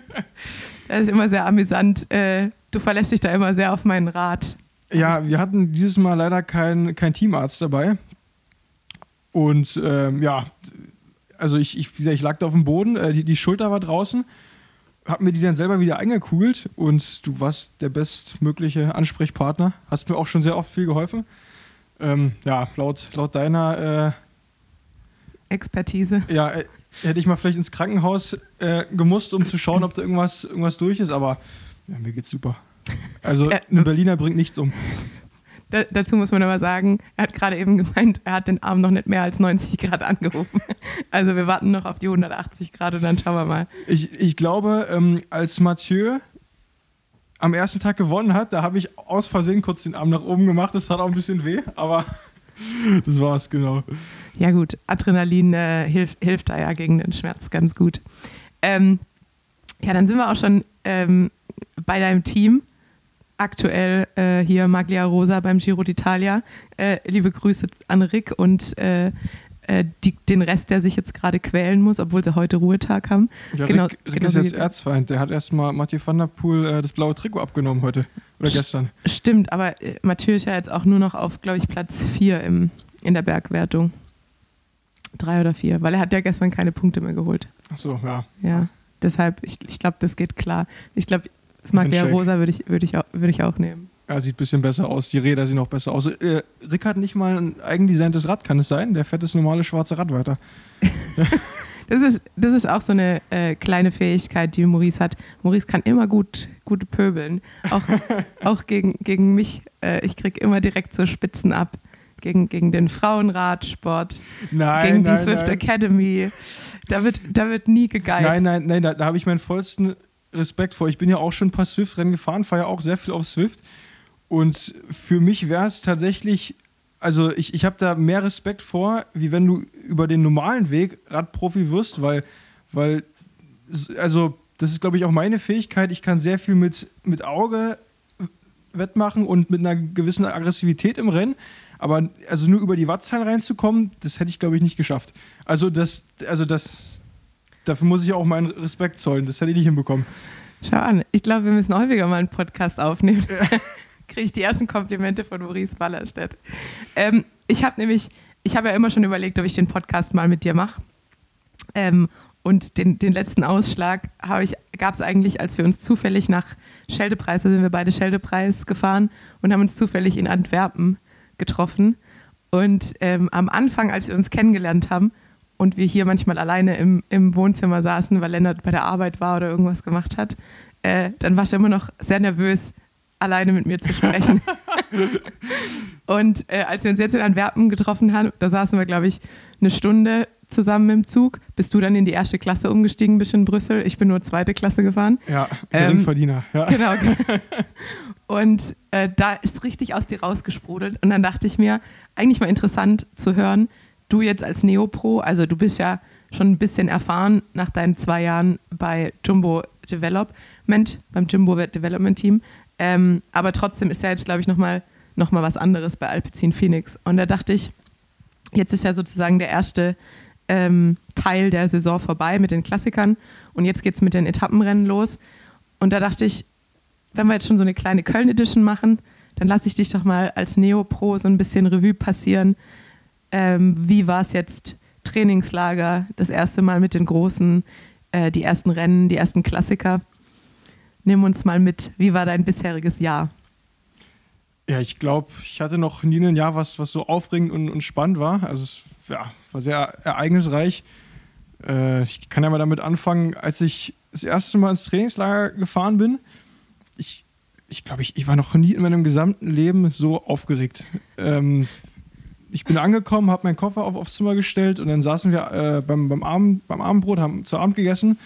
das ist immer sehr amüsant. Äh, du verlässt dich da immer sehr auf meinen Rat. Ja, wir hatten dieses Mal leider keinen kein Teamarzt dabei. Und ähm, ja, also ich, ich, wie gesagt, ich lag da auf dem Boden, äh, die, die Schulter war draußen, hab mir die dann selber wieder eingekugelt und du warst der bestmögliche Ansprechpartner. Hast mir auch schon sehr oft viel geholfen. Ähm, ja, laut, laut deiner, Expertise. äh, ja, äh, hätte ich mal vielleicht ins Krankenhaus äh, gemusst, um zu schauen, ob da irgendwas, irgendwas durch ist, aber ja, mir geht's super. Also Äh, ein Berliner bringt nichts um. Da, dazu muss man aber sagen, er hat gerade eben gemeint, er hat den Arm noch nicht mehr als 90 Grad angehoben. Also wir warten noch auf die 180 Grad und dann schauen wir mal. Ich, ich glaube, ähm, als Mathieu am ersten Tag gewonnen hat, da habe ich aus Versehen kurz den Arm nach oben gemacht. Das tat auch ein bisschen weh, aber das war's, genau. Ja gut, Adrenalin äh, hilft, hilft da ja gegen den Schmerz ganz gut. Ähm, ja, dann sind wir auch schon ähm, bei deinem Team. Aktuell äh, hier Maglia Rosa beim Giro d'Italia. Äh, liebe Grüße an Rick und äh, äh, die, den Rest, der sich jetzt gerade quälen muss, obwohl sie heute Ruhetag haben. Ja, Genau- Rick, Rick genau ist so jetzt Erzfeind. Der hat erstmal Mathieu van der Poel äh, das blaue Trikot abgenommen heute. Oder St- gestern. Stimmt, aber äh, Mathieu ist ja jetzt auch nur noch auf, glaube ich, Platz 4 im, in der Bergwertung. Drei oder vier, weil er hat ja gestern keine Punkte mehr geholt. Achso, ja. Ja, deshalb, ich, ich glaube, das geht klar. Ich glaube, das Maglia Handshake. Rosa würde ich, würd ich, auch, würd ich auch nehmen. Er sieht ein bisschen besser aus. Die Räder sehen auch besser aus. Äh, Rick hat nicht mal ein eigendesigntes Rad, kann es sein? Der fährt das normale schwarze Rad weiter. Das ist, das ist auch so eine äh, kleine Fähigkeit, die Maurice hat. Maurice kann immer gut, gut pöbeln. Auch, auch gegen, gegen mich. Äh, ich kriege immer direkt so Spitzen ab. Gegen, gegen den Frauenradsport, Nein, gegen die nein, Swift nein. Academy. Da wird, da wird nie gegeizt. Nein, nein, nein, da, da habe ich meinen vollsten Respekt vor. Ich bin ja auch schon ein paar Swift-Rennen gefahren, fahre ja auch sehr viel auf Swift. Und für mich wäre es tatsächlich, also ich, ich habe da mehr Respekt vor, wie wenn du über den normalen Weg Radprofi wirst, weil, weil also das ist, glaube ich, auch meine Fähigkeit. Ich kann sehr viel mit, mit Auge wettmachen und mit einer gewissen Aggressivität im Rennen. Aber also nur über die Wattzahlen reinzukommen, das hätte ich, glaube ich, nicht geschafft. Also das, also das, dafür muss ich auch meinen Respekt zollen. Das hätte ich nicht hinbekommen. Schau an, ich glaube, wir müssen häufiger mal einen Podcast aufnehmen. Kriege ich die ersten Komplimente von Maurice Ballerstedt. Ähm, ich habe nämlich, ich habe ja immer schon überlegt, ob ich den Podcast mal mit dir mache. Ähm, und den, den letzten Ausschlag gab es eigentlich, als wir uns zufällig nach Scheldepreis, da sind wir beide Scheldepreis gefahren und haben uns zufällig in Antwerpen getroffen. Und ähm, am Anfang, als wir uns kennengelernt haben und wir hier manchmal alleine im, im Wohnzimmer saßen, weil Lennart bei der Arbeit war oder irgendwas gemacht hat, äh, dann war ich immer noch sehr nervös, alleine mit mir zu sprechen. und äh, als wir uns jetzt in Antwerpen getroffen haben, da saßen wir, glaube ich, eine Stunde zusammen im Zug. Bist du dann in die erste Klasse umgestiegen, bist in Brüssel. Ich bin nur zweite Klasse gefahren. Ja, Geringverdiener. Ähm, ja. Genau. Und äh, da ist richtig aus dir rausgesprudelt. Und dann dachte ich mir, eigentlich mal interessant zu hören, du jetzt als Neopro, also du bist ja schon ein bisschen erfahren nach deinen zwei Jahren bei Jumbo Development, beim Jumbo Development Team. Ähm, aber trotzdem ist ja jetzt, glaube ich, nochmal noch mal was anderes bei Alpecin Phoenix. Und da dachte ich, jetzt ist ja sozusagen der erste ähm, Teil der Saison vorbei mit den Klassikern und jetzt geht es mit den Etappenrennen los. Und da dachte ich, wenn wir jetzt schon so eine kleine Köln-Edition machen, dann lasse ich dich doch mal als Neo-Pro so ein bisschen Revue passieren. Ähm, wie war es jetzt Trainingslager, das erste Mal mit den Großen, äh, die ersten Rennen, die ersten Klassiker? Nimm uns mal mit, wie war dein bisheriges Jahr? Ja, ich glaube, ich hatte noch nie ein Jahr, was, was so aufregend und, und spannend war. Also es ja, war sehr ereignisreich. Äh, ich kann ja mal damit anfangen, als ich das erste Mal ins Trainingslager gefahren bin, ich, ich glaube, ich, ich war noch nie in meinem gesamten Leben so aufgeregt. Ähm, ich bin angekommen, habe meinen Koffer auf, aufs Zimmer gestellt und dann saßen wir äh, beim, beim, Abend, beim Abendbrot, haben zu Abend gegessen.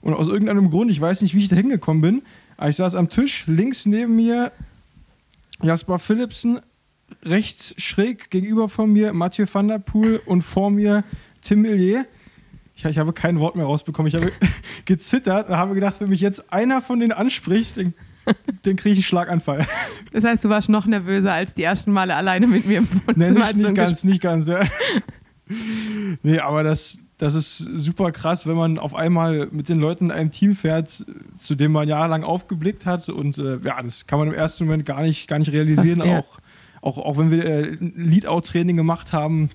Und aus irgendeinem Grund, ich weiß nicht, wie ich da hingekommen bin, aber ich saß am Tisch, links neben mir Jasper Philipsen, rechts schräg gegenüber von mir Mathieu van der Poel und vor mir Tim Millier ich, ich, habe kein Wort mehr rausbekommen. Ich habe gezittert und habe gedacht, wenn mich jetzt einer von denen anspricht, den, den kriege ich einen Schlaganfall. Das heißt, du warst noch nervöser als die ersten Male alleine mit mir im Wohnzimmer. Nee, nicht, nicht ganz, nicht ganz, ja. nee, aber das, das ist super krass, wenn man auf einmal mit den Leuten in einem Team fährt, zu dem man jahrelang aufgeblickt hat. Und äh, ja, das kann man im ersten Moment gar nicht, gar nicht realisieren. Krass, auch, auch, auch wenn wir äh, Lead-Out-Training gemacht haben,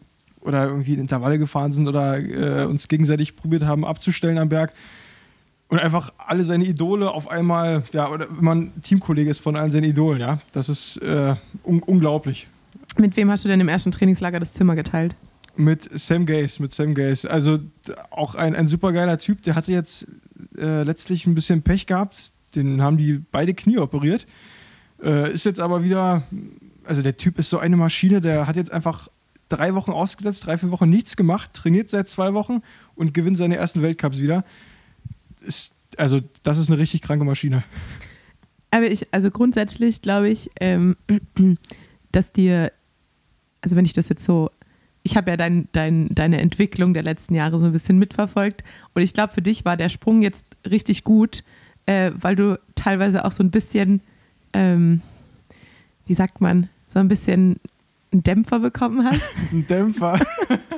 oder irgendwie in Intervalle gefahren sind oder äh, uns gegenseitig probiert haben abzustellen am Berg. Und einfach alle seine Idole auf einmal, ja, oder wenn man Teamkollege ist von allen seinen Idolen, ja, das ist äh, un unglaublich. Mit wem hast du denn im ersten Trainingslager das Zimmer geteilt? Mit Sam Gaze, mit Sam Gaze. Also auch ein, ein super geiler Typ, der hatte jetzt äh, letztlich ein bisschen Pech gehabt. Den haben die beide Knie operiert. Äh, ist jetzt aber wieder, also der Typ ist so eine Maschine, der hat jetzt einfach drei Wochen ausgesetzt, drei, vier Wochen nichts gemacht, trainiert seit zwei Wochen und gewinnt seine ersten Weltcups wieder. Ist, also, das ist eine richtig kranke Maschine. Aber ich, also grundsätzlich glaube ich, ähm, dass dir, also wenn ich das jetzt so, ich habe ja dein, dein, deine Entwicklung der letzten Jahre so ein bisschen mitverfolgt und ich glaube, für dich war der Sprung jetzt richtig gut, äh, weil du teilweise auch so ein bisschen, ähm, wie sagt man, so ein bisschen einen Dämpfer bekommen hast. Ein Dämpfer.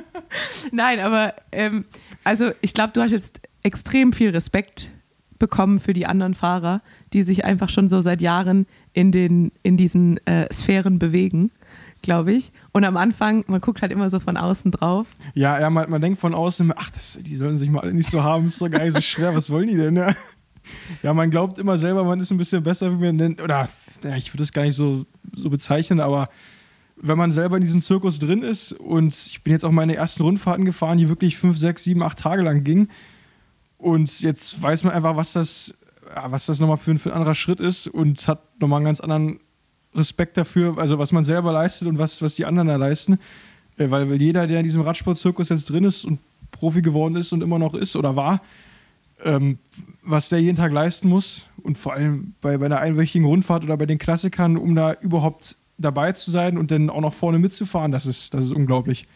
Nein, aber ähm, also ich glaube, du hast jetzt extrem viel Respekt bekommen für die anderen Fahrer, die sich einfach schon so seit Jahren in, den, in diesen äh, Sphären bewegen, glaube ich. Und am Anfang, man guckt halt immer so von außen drauf. Ja, ja man, man denkt von außen, ach, das, die sollen sich mal alle nicht so haben, ist so geil, so schwer, was wollen die denn? Ja? ja, man glaubt immer selber, man ist ein bisschen besser, wie man oder ja, ich würde das gar nicht so, so bezeichnen, aber wenn man selber in diesem Zirkus drin ist und ich bin jetzt auch meine ersten Rundfahrten gefahren, die wirklich fünf, sechs, sieben, acht Tage lang gingen und jetzt weiß man einfach, was das, was das nochmal für, für ein anderer Schritt ist und hat nochmal einen ganz anderen Respekt dafür, also was man selber leistet und was, was die anderen da leisten, äh, weil, weil jeder, der in diesem Radsportzirkus jetzt drin ist und Profi geworden ist und immer noch ist oder war, ähm, was der jeden Tag leisten muss und vor allem bei, bei einer einwöchigen Rundfahrt oder bei den Klassikern, um da überhaupt dabei zu sein und dann auch noch vorne mitzufahren, das ist, das ist unglaublich.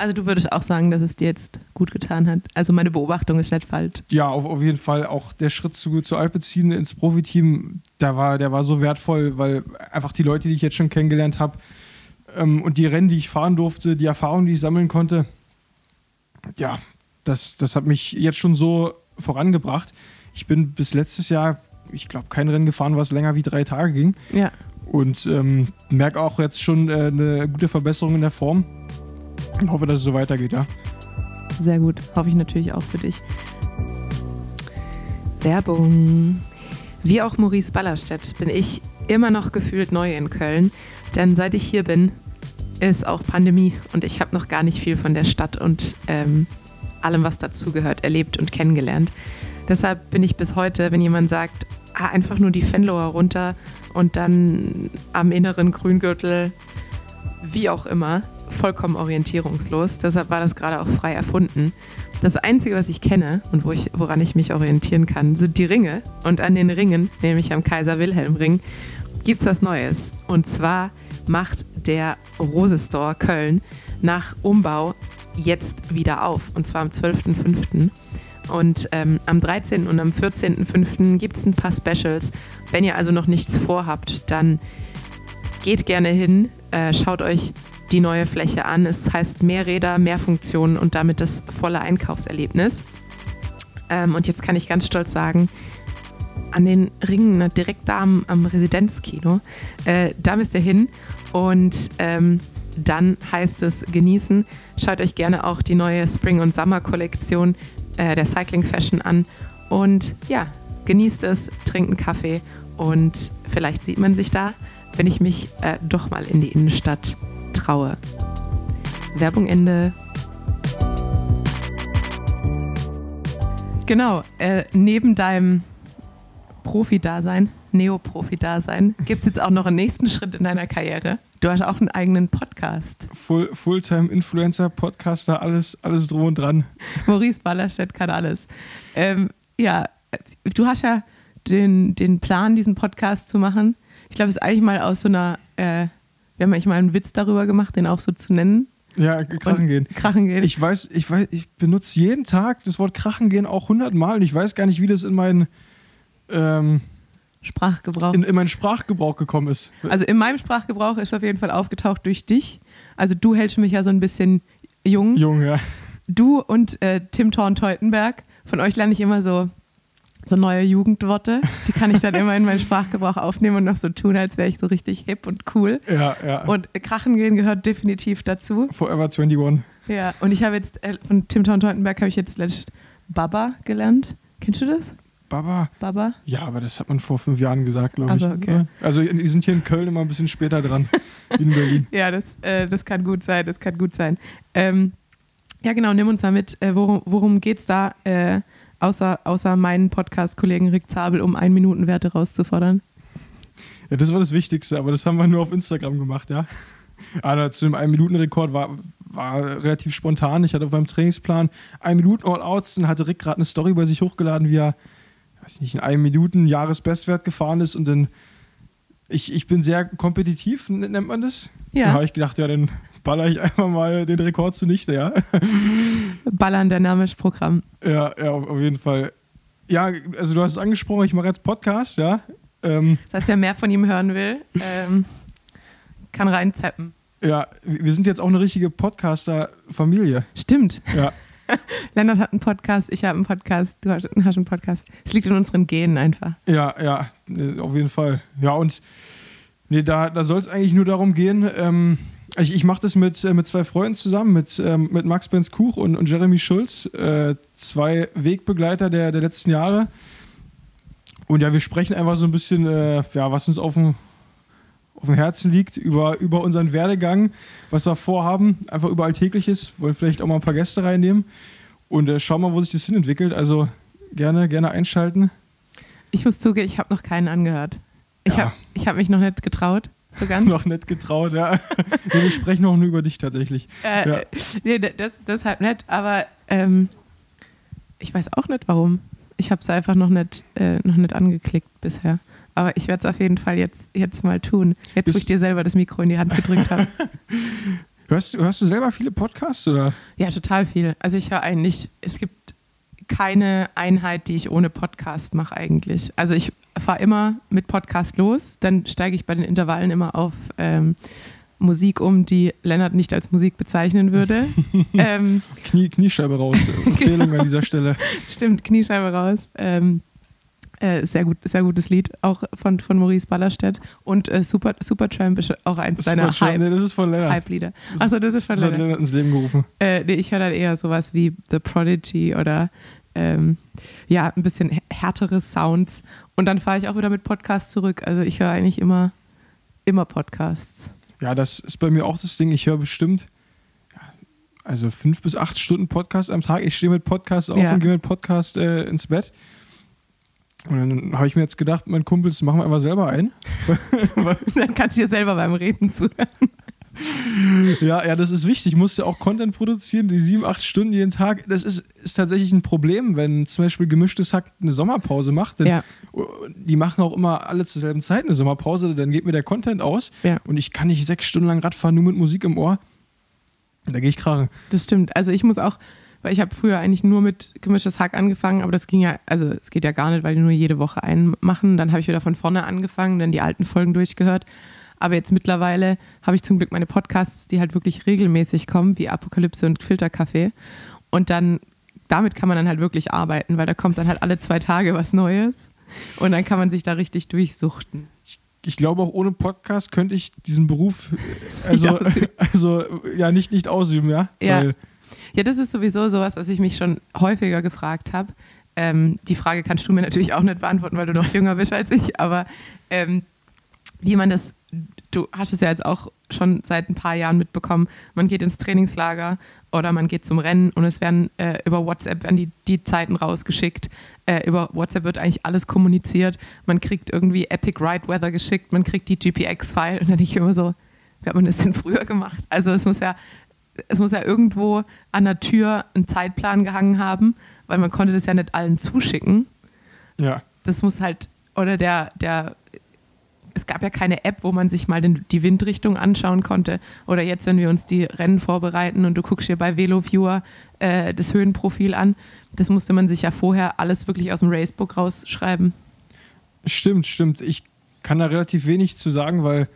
Also du würdest auch sagen, dass es dir jetzt gut getan hat. Also meine Beobachtung ist nicht falsch. Ja, auf, auf jeden Fall. Auch der Schritt zu, zu Alpecin ins Profiteam, der war, der war so wertvoll, weil einfach die Leute, die ich jetzt schon kennengelernt habe ähm, und die Rennen, die ich fahren durfte, die Erfahrungen, die ich sammeln konnte, ja, das, das hat mich jetzt schon so vorangebracht. Ich bin bis letztes Jahr, ich glaube, kein Rennen gefahren, was länger wie drei Tage ging. Ja. Und ähm, merke auch jetzt schon äh, eine gute Verbesserung in der Form. Und hoffe, dass es so weitergeht, ja. Sehr gut. Hoffe ich natürlich auch für dich. Werbung. Wie auch Maurice Ballerstedt bin ich immer noch gefühlt neu in Köln. Denn seit ich hier bin, ist auch Pandemie und ich habe noch gar nicht viel von der Stadt und ähm, allem, was dazugehört, erlebt und kennengelernt. Deshalb bin ich bis heute, wenn jemand sagt, ah, einfach nur die Fenloer runter und dann am inneren Grüngürtel, wie auch immer, vollkommen orientierungslos. Deshalb war das gerade auch frei erfunden. Das Einzige, was ich kenne und wo ich, woran ich mich orientieren kann, sind die Ringe. Und an den Ringen, nämlich am Kaiser Wilhelm Ring, gibt es was Neues. Und zwar macht der Rose Store Köln nach Umbau jetzt wieder auf. Und zwar am 12.05. Und ähm, am 13. und am 14.05. gibt es ein paar Specials. Wenn ihr also noch nichts vorhabt, dann geht gerne hin, äh, schaut euch die neue Fläche an. Es heißt mehr Räder, mehr Funktionen und damit das volle Einkaufserlebnis. Ähm, und jetzt kann ich ganz stolz sagen, an den Ringen, ne, direkt da am, am Residenzkino, äh, da müsst ihr hin und ähm, dann heißt es genießen. Schaut euch gerne auch die neue Spring- und Summer-Kollektion äh, der Cycling Fashion an und ja, genießt es, trinkt einen Kaffee und vielleicht sieht man sich da, wenn ich mich äh, doch mal in die Innenstadt traue. Werbung Ende. Genau, äh, neben deinem Profi-Dasein, Neo-Profi-Dasein, gibt es jetzt auch noch einen nächsten Schritt in deiner Karriere. Du hast auch einen eigenen Podcast. Full, Fulltime-Influencer, Podcaster, alles, alles drum und dran. Maurice Ballerstedt kann alles. Ähm, ja, du hast ja den, den Plan, diesen Podcast zu machen. Ich glaube, es ist eigentlich mal aus so einer, äh, wir haben eigentlich mal einen Witz darüber gemacht, den auch so zu nennen. Ja, krachen gehen. Krachen gehen. Ich weiß, ich weiß, ich benutze jeden Tag das Wort krachen gehen auch hundertmal und ich weiß gar nicht, wie das in meinen ähm, Sprachgebrauch. in, in meinen Sprachgebrauch gekommen ist. Also in meinem Sprachgebrauch ist auf jeden Fall aufgetaucht durch dich. Also du hältst mich ja so ein bisschen jung. Jung, ja. Du und äh, Tim Thorn-Teutenberg. Von euch lerne ich immer so, so neue Jugendworte. Die kann ich dann immer in meinen Sprachgebrauch aufnehmen und noch so tun, als wäre ich so richtig hip und cool. Ja, ja. Und Krachen gehen gehört definitiv dazu. Forever 21. Ja, und ich habe jetzt äh, von Tim Thorn-Teutenberg habe ich jetzt letzt Baba gelernt. Kennst du das? Baba. Baba? Ja, aber das hat man vor fünf Jahren gesagt, glaube Also, ich. okay. Also die sind hier in Köln immer ein bisschen später dran, wie in Berlin. Ja, das, äh, das kann gut sein, das kann gut sein. Ähm, ja, genau, nimm uns mal mit. Äh, worum worum geht es da, äh, außer, außer meinen Podcast-Kollegen Rick Zabel, um Ein-Minuten-Werte rauszufordern? Ja, das war das Wichtigste, aber das haben wir nur auf Instagram gemacht, ja. Aber zu dem 1-Minuten-Rekord war, war relativ spontan. Ich hatte auf meinem Trainingsplan 1 Minuten All-Outs, dann hatte Rick gerade eine Story bei sich hochgeladen, wie er, weiß nicht, in 1 Minuten Jahresbestwert gefahren ist und dann, ich, ich bin sehr kompetitiv, nennt man das. Ja. Dann habe ich gedacht, ja, dann baller ich einfach mal den Rekord zunichte, ja. Ballern, der Name ist Programm. Ja, ja, auf auf jeden Fall. Ja, also du hast es angesprochen, ich mache jetzt Podcast, ja. Ähm, Dass wer mehr von ihm hören will, ähm, kann reinzappen. ja, wir sind jetzt auch eine richtige Podcaster-Familie. Stimmt. Ja, Lennart hat einen Podcast, ich habe einen Podcast, du hast, hast einen Podcast. Es liegt in unseren Genen einfach. ja, ja, äh, auf jeden Fall. Ja, und nee, da, da soll es eigentlich nur darum gehen, ähm, ich, ich mache das mit, äh, mit zwei Freunden zusammen, mit, ähm, mit Max Benz Kuch und, und Jeremy Schulz, äh, zwei Wegbegleiter der, der letzten Jahre. Und ja, wir sprechen einfach so ein bisschen, äh, ja, was uns auf dem, auf dem Herzen liegt, über, über unseren Werdegang, was wir vorhaben, einfach über Alltägliches, wollen vielleicht auch mal ein paar Gäste reinnehmen und äh, schauen mal, wo sich das hinentwickelt. Also gerne, gerne einschalten. Ich muss zugeben, ich habe noch keinen angehört. Ich Ja. habe hab mich noch nicht getraut, so ganz. Noch nicht getraut, ja. nee, wir sprechen auch nur über dich tatsächlich. Äh, Ja. nee, das, deshalb nicht, aber ähm, ich weiß auch nicht warum. Ich habe es einfach noch nicht, äh, noch nicht angeklickt bisher. Aber ich werde es auf jeden Fall jetzt, jetzt mal tun. Jetzt, wo Ist- ich dir selber das Mikro in die Hand gedrückt habe. Hörst, du- hörst du selber viele Podcasts oder? ja, total viel. Also ich höre eigentlich, es gibt keine Einheit, die ich ohne Podcast mache eigentlich. Also ich fahre immer mit Podcast los, dann steige ich bei den Intervallen immer auf ähm, Musik um, die Lennart nicht als Musik bezeichnen würde. ähm, Knie, Kniescheibe raus. Empfehlung an dieser Stelle. Stimmt, Kniescheibe raus. Ähm, Äh, sehr, gut, sehr gutes Lied, auch von, von Maurice Ballerstedt. Und äh, Super, Supertramp ist auch eins seiner Hype, nee, das ist von Lennart. Hype-Lieder. Achso, das ist von Das Lennart. Lennart ins Leben gerufen. Äh, nee, ich höre dann eher sowas wie The Prodigy oder ähm, ja, ein bisschen härtere Sounds. Und dann fahre ich auch wieder mit Podcasts zurück. Also ich höre eigentlich immer, immer Podcasts. Ja, das ist bei mir auch das Ding. Ich höre bestimmt also fünf bis acht Stunden Podcast am Tag. Ich stehe mit Podcast auf Ja. und gehe mit Podcast äh, ins Bett. Und dann habe ich mir jetzt gedacht, mein Kumpels, machen wir einfach selber ein. dann kann ich dir selber beim Reden zuhören. Ja, ja, das ist wichtig. Ich muss ja auch Content produzieren, die sieben, acht Stunden jeden Tag. Das ist, ist tatsächlich ein Problem, wenn zum Beispiel gemischtes Hack eine Sommerpause macht. Denn Ja. Die machen auch immer alle zur selben Zeit eine Sommerpause, dann geht mir der Content aus Ja. und ich kann nicht sechs Stunden lang Radfahren, nur mit Musik im Ohr. Da gehe ich krachen. Das stimmt. Also ich muss auch, weil ich habe früher eigentlich nur mit gemischtes Hack angefangen, aber das ging ja, also es geht ja gar nicht, weil die nur jede Woche einen machen. Dann habe ich wieder von vorne angefangen, dann die alten Folgen durchgehört. Aber jetzt mittlerweile habe ich zum Glück meine Podcasts, die halt wirklich regelmäßig kommen, wie Apokalypse und Filterkaffee. Und dann, damit kann man dann halt wirklich arbeiten, weil da kommt dann halt alle zwei Tage was Neues. Und dann kann man sich da richtig durchsuchten. Ich glaube, auch ohne Podcast könnte ich diesen Beruf äh, also, also ja nicht, nicht ausüben, ja. Ja. Weil, Ja, das ist sowieso sowas, was ich mich schon häufiger gefragt habe. Ähm, die Frage kannst du mir natürlich auch nicht beantworten, weil du noch jünger bist als ich, aber ähm, wie man das, du hast es ja jetzt auch schon seit ein paar Jahren mitbekommen, man geht ins Trainingslager oder man geht zum Rennen und es werden äh, über WhatsApp werden die, die Zeiten rausgeschickt. Äh, über WhatsApp wird eigentlich alles kommuniziert. Man kriegt irgendwie Epic Ride Weather geschickt, man kriegt die GPX-File und dann denke ich immer so, wie hat man das denn früher gemacht? Also es muss ja, es muss ja irgendwo an der Tür ein Zeitplan gehangen haben, weil man konnte das ja nicht allen zuschicken. ja. Das muss halt, oder der, der, es gab ja keine App, wo man sich mal den, die Windrichtung anschauen konnte. Oder jetzt, wenn wir uns die Rennen vorbereiten und du guckst dir bei VeloViewer äh, das Höhenprofil an, das musste man sich ja vorher alles wirklich aus dem Racebook rausschreiben. Stimmt, stimmt. Ich kann da relativ wenig zu sagen, weil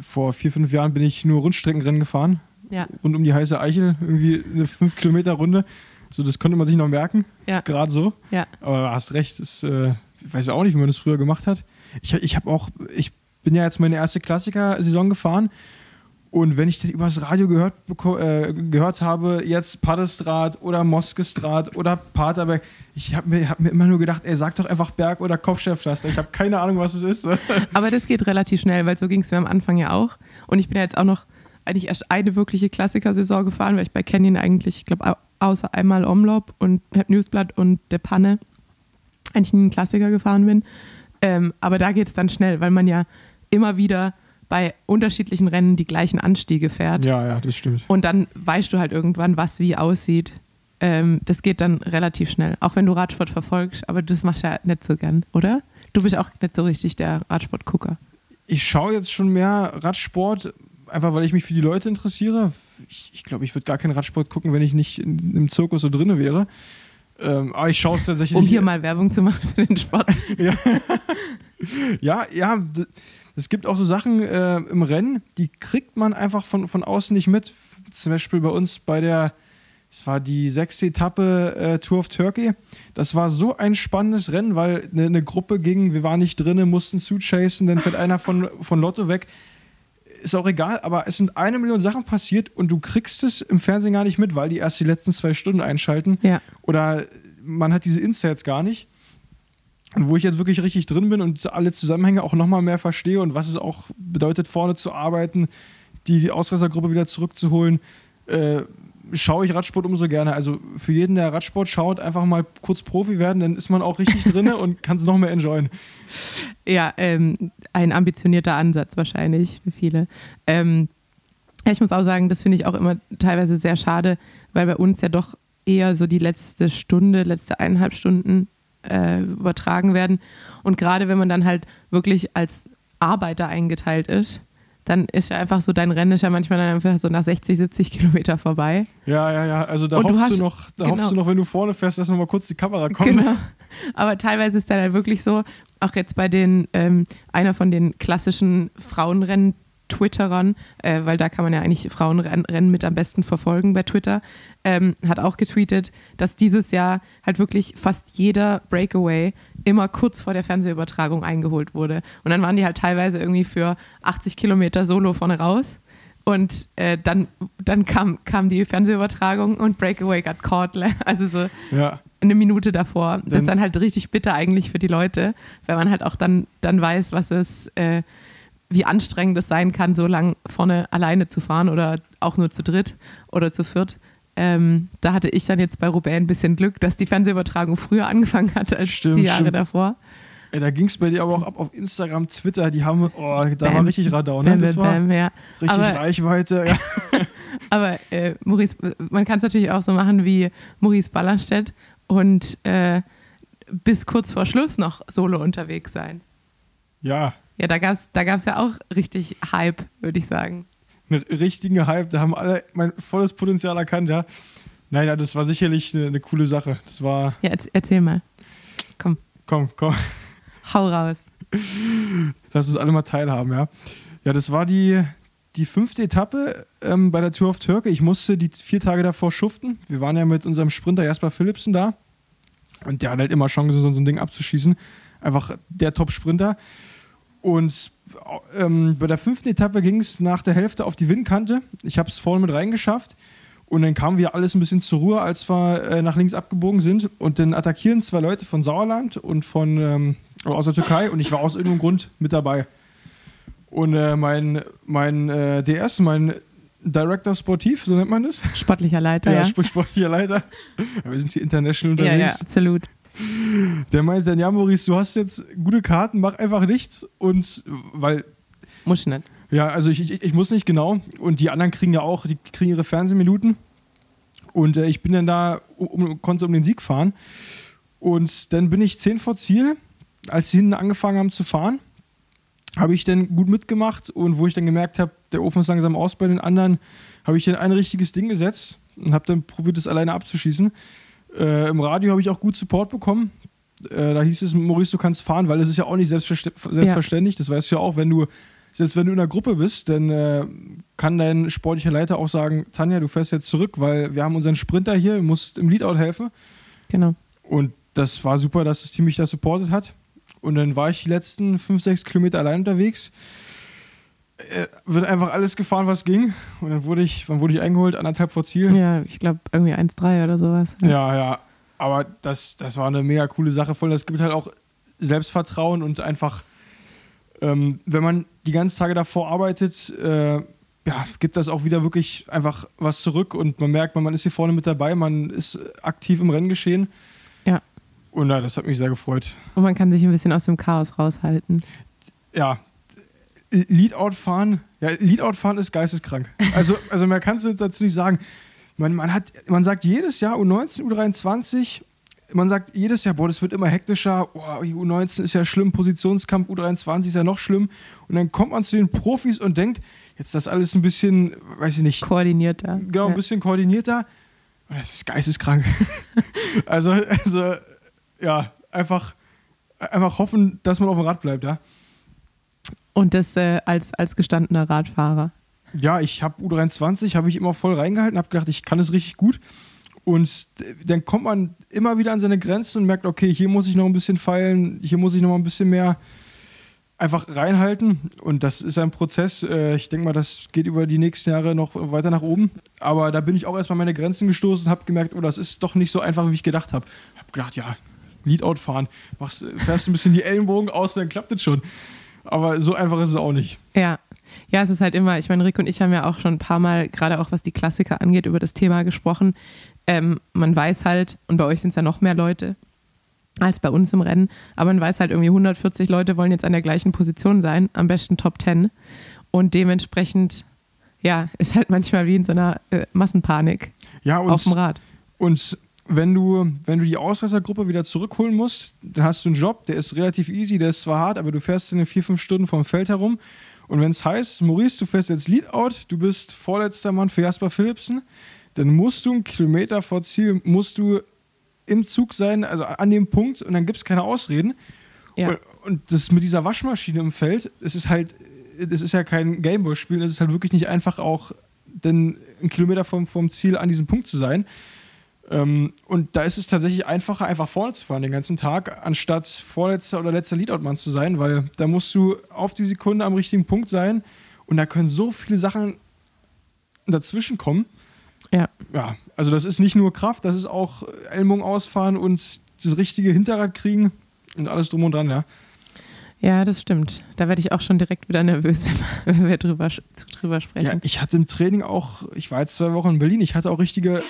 vor vier, fünf Jahren bin ich nur Rundstreckenrennen gefahren. Ja. Rund um die heiße Eichel, irgendwie eine 5-Kilometer-Runde. So, das konnte man sich noch merken. Ja. Gerade so. Ja. Aber du hast recht, das, äh, ich weiß auch nicht, wie man das früher gemacht hat. Ich, ich habe auch, ich bin ja jetzt meine erste Klassiker-Saison gefahren. Und wenn ich das übers Radio gehört, äh, gehört habe, jetzt Paddestrad oder Moskestrad oder Paterberg, ich habe mir, hab mir immer nur gedacht, ey, sag doch einfach Berg oder Kopfsteinpflaster. Ich habe keine Ahnung, was es ist. Aber das geht relativ schnell, weil so ging es mir am Anfang ja auch. Und ich bin ja jetzt auch noch eigentlich erst eine wirkliche Klassikersaison gefahren, weil ich bei Canyon eigentlich, ich glaube, außer einmal Omlop und Newsblatt und De Panne eigentlich nie einen Klassiker gefahren bin. Ähm, aber da geht es dann schnell, weil man ja immer wieder bei unterschiedlichen Rennen die gleichen Anstiege fährt. ja, ja, das stimmt. Und dann weißt du halt irgendwann, was wie aussieht. Ähm, das geht dann relativ schnell. Auch wenn du Radsport verfolgst, aber das machst du ja nicht so gern, oder? Du bist auch nicht so richtig der Radsportgucker. Ich schaue jetzt schon mehr Radsport, einfach weil ich mich für die Leute interessiere. Ich glaube, ich, glaub, ich würde gar keinen Radsport gucken, wenn ich nicht in, im Zirkus so drinne wäre. Ähm, aber ich schaue es tatsächlich. Um hier mal Werbung zu machen für den Sport. Ja, ja, d- es gibt auch so Sachen äh, im Rennen, die kriegt man einfach von, von außen nicht mit. Zum Beispiel bei uns bei der, es war die sechste Etappe äh, Tour of Turkey. Das war so ein spannendes Rennen, weil eine, eine Gruppe ging, wir waren nicht drinnen, mussten zuchasen, dann fährt einer von, von Lotto weg. Ist auch egal, aber es sind eine Million Sachen passiert und du kriegst es im Fernsehen gar nicht mit, weil die erst die letzten zwei Stunden einschalten. Ja. Oder man hat diese Insights gar nicht. Und wo ich jetzt wirklich richtig drin bin und alle Zusammenhänge auch nochmal mehr verstehe und was es auch bedeutet, vorne zu arbeiten, die Ausreißergruppe wieder zurückzuholen, äh, schaue ich Radsport umso gerne. Also für jeden, der Radsport schaut, einfach mal kurz Profi werden, dann ist man auch richtig drin und kann es noch mehr enjoyen. Ja, ähm, ein ambitionierter Ansatz wahrscheinlich für viele. Ähm, ich muss auch sagen, das finde ich auch immer teilweise sehr schade, weil bei uns ja doch eher so die letzte Stunde, letzte eineinhalb Stunden äh, übertragen werden. Und gerade wenn man dann halt wirklich als Arbeiter eingeteilt ist, dann ist ja einfach so, dein Rennen ist ja manchmal dann einfach so nach 60, 70 Kilometer vorbei. Ja, ja, ja. Also da Und du hoffst du hast- noch, da genau. hoffst du noch, wenn du vorne fährst, dass nochmal kurz die Kamera kommt. Genau. Aber teilweise ist dann halt wirklich so, auch jetzt bei den, ähm, einer von den klassischen Twitterern, äh, weil da kann man ja eigentlich Frauenrennen mit am besten verfolgen bei Twitter, ähm, hat auch getweetet, dass dieses Jahr halt wirklich fast jeder Breakaway immer kurz vor der Fernsehübertragung eingeholt wurde. Und dann waren die halt teilweise irgendwie für 80 Kilometer solo vorne raus. Und äh, dann, dann kam, kam die Fernsehübertragung und Breakaway got caught. Also so Ja. eine Minute davor. das ist dann halt richtig bitter eigentlich für die Leute, weil man halt auch dann, dann weiß, was es, äh, wie anstrengend es sein kann, so lang vorne alleine zu fahren oder auch nur zu dritt oder zu viert. Ähm, da hatte ich dann jetzt bei Roubaix ein bisschen Glück, dass die Fernsehübertragung früher angefangen hat als Stimmt, die Jahre stimmt. davor. Ey, da ging es bei dir aber auch ab auf Instagram, Twitter, die haben, oh, da Bam. war richtig Radau, ne? Bam, Das war bam, ja. richtig Aber- Reichweite. Ja. Aber äh, Maurice, man kann es natürlich auch so machen wie Maurice Ballerstedt und äh, bis kurz vor Schluss noch solo unterwegs sein. ja, Ja, da gab es da gab's ja auch richtig Hype, würde ich sagen. einen richtigen Hype. Da haben alle mein volles Potenzial erkannt, ja. Nein, ja, das war sicherlich eine, eine coole Sache. Das war, Ja, erz- erzähl mal. Komm, komm, komm, hau raus. lass uns alle mal teilhaben, ja. Ja, das war die, die fünfte Etappe ähm, bei der Tour of Turkey. Ich musste die vier Tage davor schuften. Wir waren ja mit unserem Sprinter Jasper Philipsen da. Und der hat halt immer Chancen, so ein Ding abzuschießen. Einfach der Top-Sprinter. Und ähm, bei der fünften Etappe ging es nach der Hälfte auf die Windkante. Ich habe es vorne mit reingeschafft. Und dann kamen wir alles ein bisschen zur Ruhe, als wir äh, nach links abgebogen sind. Und dann attackieren zwei Leute von Sauerland und von ähm, aus der Türkei. Und ich war aus irgendeinem Grund mit dabei. Und äh, mein, mein äh, DS, mein Director Sportiv, so nennt man das. Sportlicher Leiter, ja. Ja, Sp- sportlicher Leiter. Ja, wir sind hier international Ja, ja, unterwegs. absolut. Der meinte dann, ja, Maurice, du hast jetzt gute Karten, mach einfach nichts. Und weil, Muss nicht. ja, also ich, ich, ich muss nicht genau. Und die anderen kriegen ja auch, die kriegen ihre Fernsehminuten. Und äh, ich bin dann da, um, konnte um den Sieg fahren. Und dann bin ich 10 vor Ziel, als sie hinten angefangen haben zu fahren. Habe ich dann gut mitgemacht und wo ich dann gemerkt habe, der Ofen ist langsam aus bei den anderen, habe ich dann ein richtiges Ding gesetzt und habe dann probiert, es alleine abzuschießen. Äh, Im Radio habe ich auch gut Support bekommen. Äh, da hieß es, Maurice, du kannst fahren, weil es ist ja auch nicht selbstverständlich. Das weißt du ja auch, wenn du, selbst wenn du in einer Gruppe bist, dann äh, kann dein sportlicher Leiter auch sagen, Tanja, du fährst jetzt zurück, weil wir haben unseren Sprinter hier, du musst im Leadout helfen. Genau. Und das war super, dass das Team mich da supportet hat. Und dann war ich die letzten 5, 6 Kilometer allein unterwegs. Äh, wird einfach alles gefahren, was ging. Und dann wurde ich, wann wurde ich eingeholt? Anderthalb vor Ziel. Ja, ich glaube irgendwie 1-3 oder sowas. Ja, ja. Aber das, das war eine mega coole Sache. Voll, das gibt halt auch Selbstvertrauen und einfach, ähm, wenn man die ganzen Tage davor arbeitet, äh, ja, gibt das auch wieder wirklich einfach was zurück und man merkt, man, man ist hier vorne mit dabei, man ist aktiv im Renngeschehen. Ja. Und ja, das hat mich sehr gefreut. Und man kann sich ein bisschen aus dem Chaos raushalten. Ja, Leadout fahren, ja, Leadout fahren ist geisteskrank. Also, also man kann es dazu nicht sagen. Man, man, hat, man sagt jedes Jahr U19, U23, man sagt jedes Jahr, boah, das wird immer hektischer, boah, U19 ist ja schlimm, Positionskampf, U23 ist ja noch schlimm. Und dann kommt man zu den Profis und denkt, jetzt das alles ein bisschen, weiß ich nicht, Koordinierter. genau, ein bisschen koordinierter. Und das ist geisteskrank. also, also, ja, einfach, einfach hoffen, dass man auf dem Rad bleibt, ja. Und das äh, als, als gestandener Radfahrer. Ja, ich habe U23, habe ich immer voll reingehalten, habe gedacht, ich kann es richtig gut. Und dann kommt man immer wieder an seine Grenzen und merkt, okay, hier muss ich noch ein bisschen feilen, hier muss ich noch mal ein bisschen mehr einfach reinhalten. Und das ist ein Prozess. Äh, Ich denke mal, das geht über die nächsten Jahre noch weiter nach oben. Aber da bin ich auch erstmal meine Grenzen gestoßen und habe gemerkt, oh, das ist doch nicht so einfach, wie ich gedacht habe. Ich habe gedacht, ja, Leadout fahren, machst, fährst ein bisschen die Ellenbogen aus, dann klappt es schon. Aber so einfach ist es auch nicht. Ja. Ja, es ist halt immer, ich meine, Rick und ich haben ja auch schon ein paar Mal, gerade auch was die Klassiker angeht, über das Thema gesprochen. Ähm, man weiß halt, und bei euch sind es ja noch mehr Leute als bei uns im Rennen, aber man weiß halt irgendwie 140 Leute wollen jetzt an der gleichen Position sein, am besten Top 10. Und dementsprechend, ja, ist halt manchmal wie in so einer äh, Massenpanik Ja, und auf dem Rad. Und wenn du, wenn du die Ausreißergruppe wieder zurückholen musst, dann hast du einen Job, der ist relativ easy, der ist zwar hart, aber du fährst in vier, fünf Stunden vom Feld herum. Und wenn es heißt, Maurice, du fährst jetzt Leadout, du bist vorletzter Mann für Jasper Philipsen, dann musst du einen Kilometer vor Ziel, musst du im Zug sein, also an dem Punkt, und dann gibt es keine Ausreden. Ja. Und, und das mit dieser Waschmaschine im Feld, es ist halt das ist ja kein Gameboy-Spiel, es ist halt wirklich nicht einfach auch denn einen Kilometer vom, vom Ziel an diesem Punkt zu sein. Ähm, und da ist es tatsächlich einfacher, einfach vorne zu fahren den ganzen Tag, anstatt vorletzter oder letzter Leadout-Mann zu sein, weil da musst du auf die Sekunde am richtigen Punkt sein und da können so viele Sachen dazwischen kommen. Ja. Ja, also das ist nicht nur Kraft, das ist auch Ellbogen ausfahren und das richtige Hinterrad kriegen und alles drum und dran, ja. Ja, das stimmt. Da werde ich auch schon direkt wieder nervös, wenn wir- drüber, drüber sprechen. Ja, ich hatte im Training auch, ich war jetzt zwei Wochen in Berlin, ich hatte auch richtige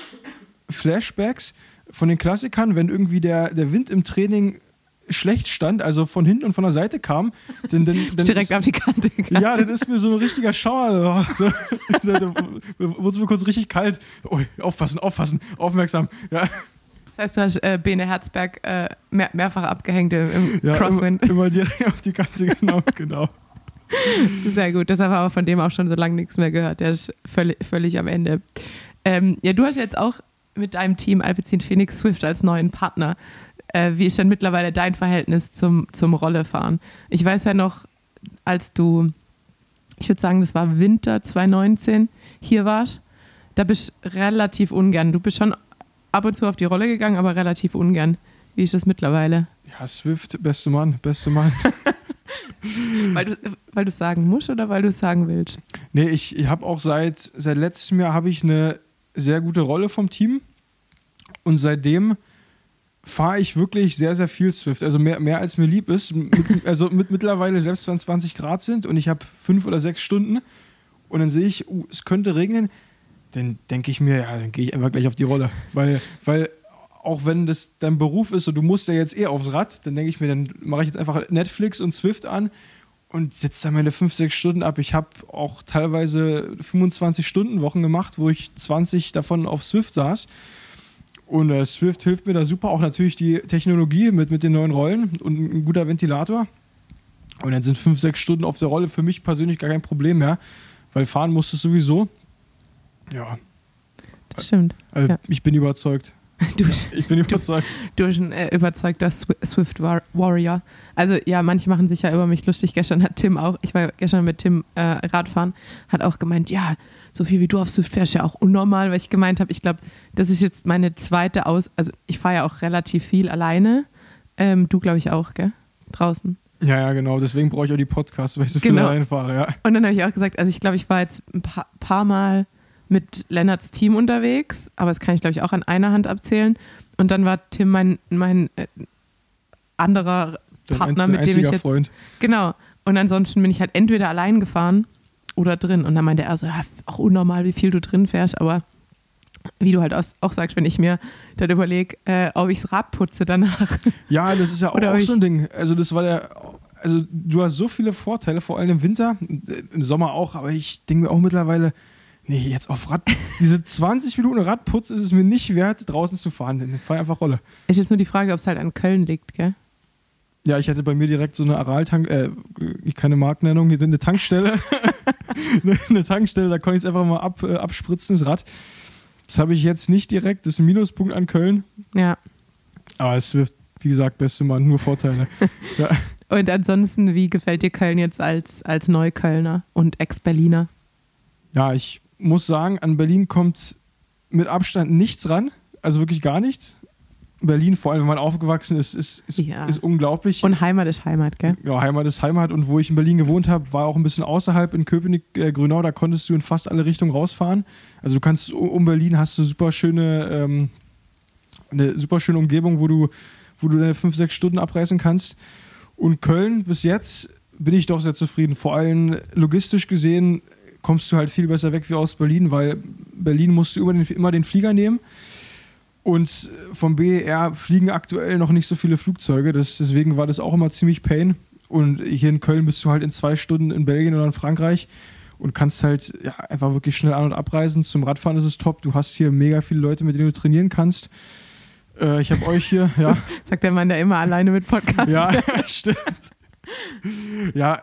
Flashbacks von den Klassikern, wenn irgendwie der, der Wind im Training schlecht stand, also von hinten und von der Seite kam, dann, dann, dann direkt ist, auf die Kante gegangen. Ja, dann ist mir so ein richtiger Schauer. So, da, da wurde es mir kurz richtig kalt. Oh, aufpassen, aufpassen, aufmerksam. Ja, Das heißt, du hast äh, Bene Herzberg äh, mehr, mehrfach abgehängt im, im ja Crosswind. Immer, immer direkt auf die Kante, genau. genau. Sehr gut. Deshalb haben wir von dem auch schon so lange nichts mehr gehört. Der ist völlig, völlig am Ende. Ähm, ja, du hast jetzt auch mit deinem Team Alpecin Phoenix Swift als neuen Partner. Äh, wie ist denn mittlerweile dein Verhältnis zum, zum Rollefahren? Ich weiß ja noch, als du, ich würde sagen, das war Winter 2019, hier warst, da bist du relativ ungern. Du bist schon ab und zu auf die Rolle gegangen, aber relativ ungern. Wie ist das mittlerweile? Ja, Swift, beste Mann, beste Mann. Weil du weil es sagen musst oder weil du es sagen willst? Nee, ich, ich habe auch seit, seit letztem Jahr habe ich eine sehr gute Rolle vom Team. Und seitdem fahre ich wirklich sehr, sehr viel Swift. Also mehr, mehr als mir lieb ist. Mit, also mit mittlerweile, selbst wenn es 20 Grad sind und ich habe fünf oder sechs Stunden und dann sehe ich, uh, es könnte regnen, dann denke ich mir, ja, dann gehe ich einfach gleich auf die Rolle. Weil, weil auch wenn das dein Beruf ist und du musst ja jetzt eh aufs Rad, dann denke ich mir, dann mache ich jetzt einfach Netflix und Swift an und setze da meine 5, 6 Stunden ab. Ich habe auch teilweise 25 Stunden Wochen gemacht, wo ich 20 davon auf Swift saß. Und äh, Swift hilft mir da super. Auch natürlich die Technologie mit, mit den neuen Rollen und ein guter Ventilator. Und dann sind 5, 6 Stunden auf der Rolle für mich persönlich gar kein Problem mehr, weil fahren musst du sowieso. Ja, Das stimmt. also Ja. ich bin überzeugt. Du, Ich bin überzeugt. du bist ein äh, überzeugter Swi- Swift War Warrior. Also ja, manche machen sich ja über mich lustig. Gestern hat Tim auch, ich war gestern mit Tim äh, Radfahren, hat auch gemeint, ja, so viel wie du auf Swift fährst, ja auch unnormal, weil ich gemeint habe, ich glaube, das ist jetzt meine zweite Aus, also ich fahre ja auch relativ viel alleine. Ähm, du glaube ich auch, gell? Draußen. Ja, ja, genau. Deswegen brauche ich auch die Podcasts, weil ich so viel Genau. allein fahre. Ja. Und dann habe ich auch gesagt, also ich glaube, ich war jetzt ein paar, paar Mal mit Lennarts Team unterwegs, aber das kann ich, glaube ich, auch an einer Hand abzählen. Und dann war Tim mein, mein äh, anderer Dein Partner, mit dem ich jetzt. Freund. Genau. Und ansonsten bin ich halt entweder allein gefahren oder drin. Und dann meinte er so, ja, auch unnormal, wie viel du drin fährst, aber wie du halt auch sagst, wenn ich mir dann überlege, äh, ob ich das Rad putze danach. Ja, das ist ja auch, auch so ein Ding. Also das war der, also du hast so viele Vorteile, vor allem im Winter, im Sommer auch, aber ich denke mir auch mittlerweile, nee, jetzt auf Rad, diese 20 Minuten Radputz ist es mir nicht wert, draußen zu fahren. Dann fahr einfach Rolle. Ist jetzt nur die Frage, ob es halt an Köln liegt, gell? Ja, ich hatte bei mir direkt so eine Aral-Tank, äh, keine Markennennung, hier eine Tankstelle. eine, Tankstelle, da konnte ich es einfach mal ab, äh, abspritzen, das Rad. Das habe ich jetzt nicht direkt, das ist ein Minuspunkt an Köln. Ja. Aber es wird, wie gesagt, beste Mann, nur Vorteile. ja. Und ansonsten, wie gefällt dir Köln jetzt als, als Neuköllner und Ex-Berliner? Ja, ich muss sagen, an Berlin kommt mit Abstand nichts ran. Also wirklich gar nichts. Berlin, vor allem wenn man aufgewachsen ist, ist, ist, Ja. ist unglaublich. Und Heimat ist Heimat, gell? ja, Heimat ist Heimat. Und wo ich in Berlin gewohnt habe, war auch ein bisschen außerhalb in Köpenick, äh, Grünau. Da konntest du in fast alle Richtungen rausfahren. Also du kannst um- Berlin hast du super schöne, ähm, eine super schöne Umgebung, wo du, wo du deine fünf, sechs Stunden abreißen kannst. Und Köln bis jetzt bin ich doch sehr zufrieden. Vor allem logistisch gesehen kommst du halt viel besser weg wie aus Berlin, weil Berlin musst du immer den, immer den Flieger nehmen. Und vom BER fliegen aktuell noch nicht so viele Flugzeuge. Das, deswegen war das auch immer ziemlich pain. Und hier in Köln bist du halt in zwei Stunden in Belgien oder in Frankreich und kannst halt ja, einfach wirklich schnell an- und abreisen. Zum Radfahren ist es top. Du hast hier mega viele Leute, mit denen du trainieren kannst. Äh, ich habe euch hier, ja. Sagt der Mann, der immer alleine mit Podcast. Ja, stimmt. Ja,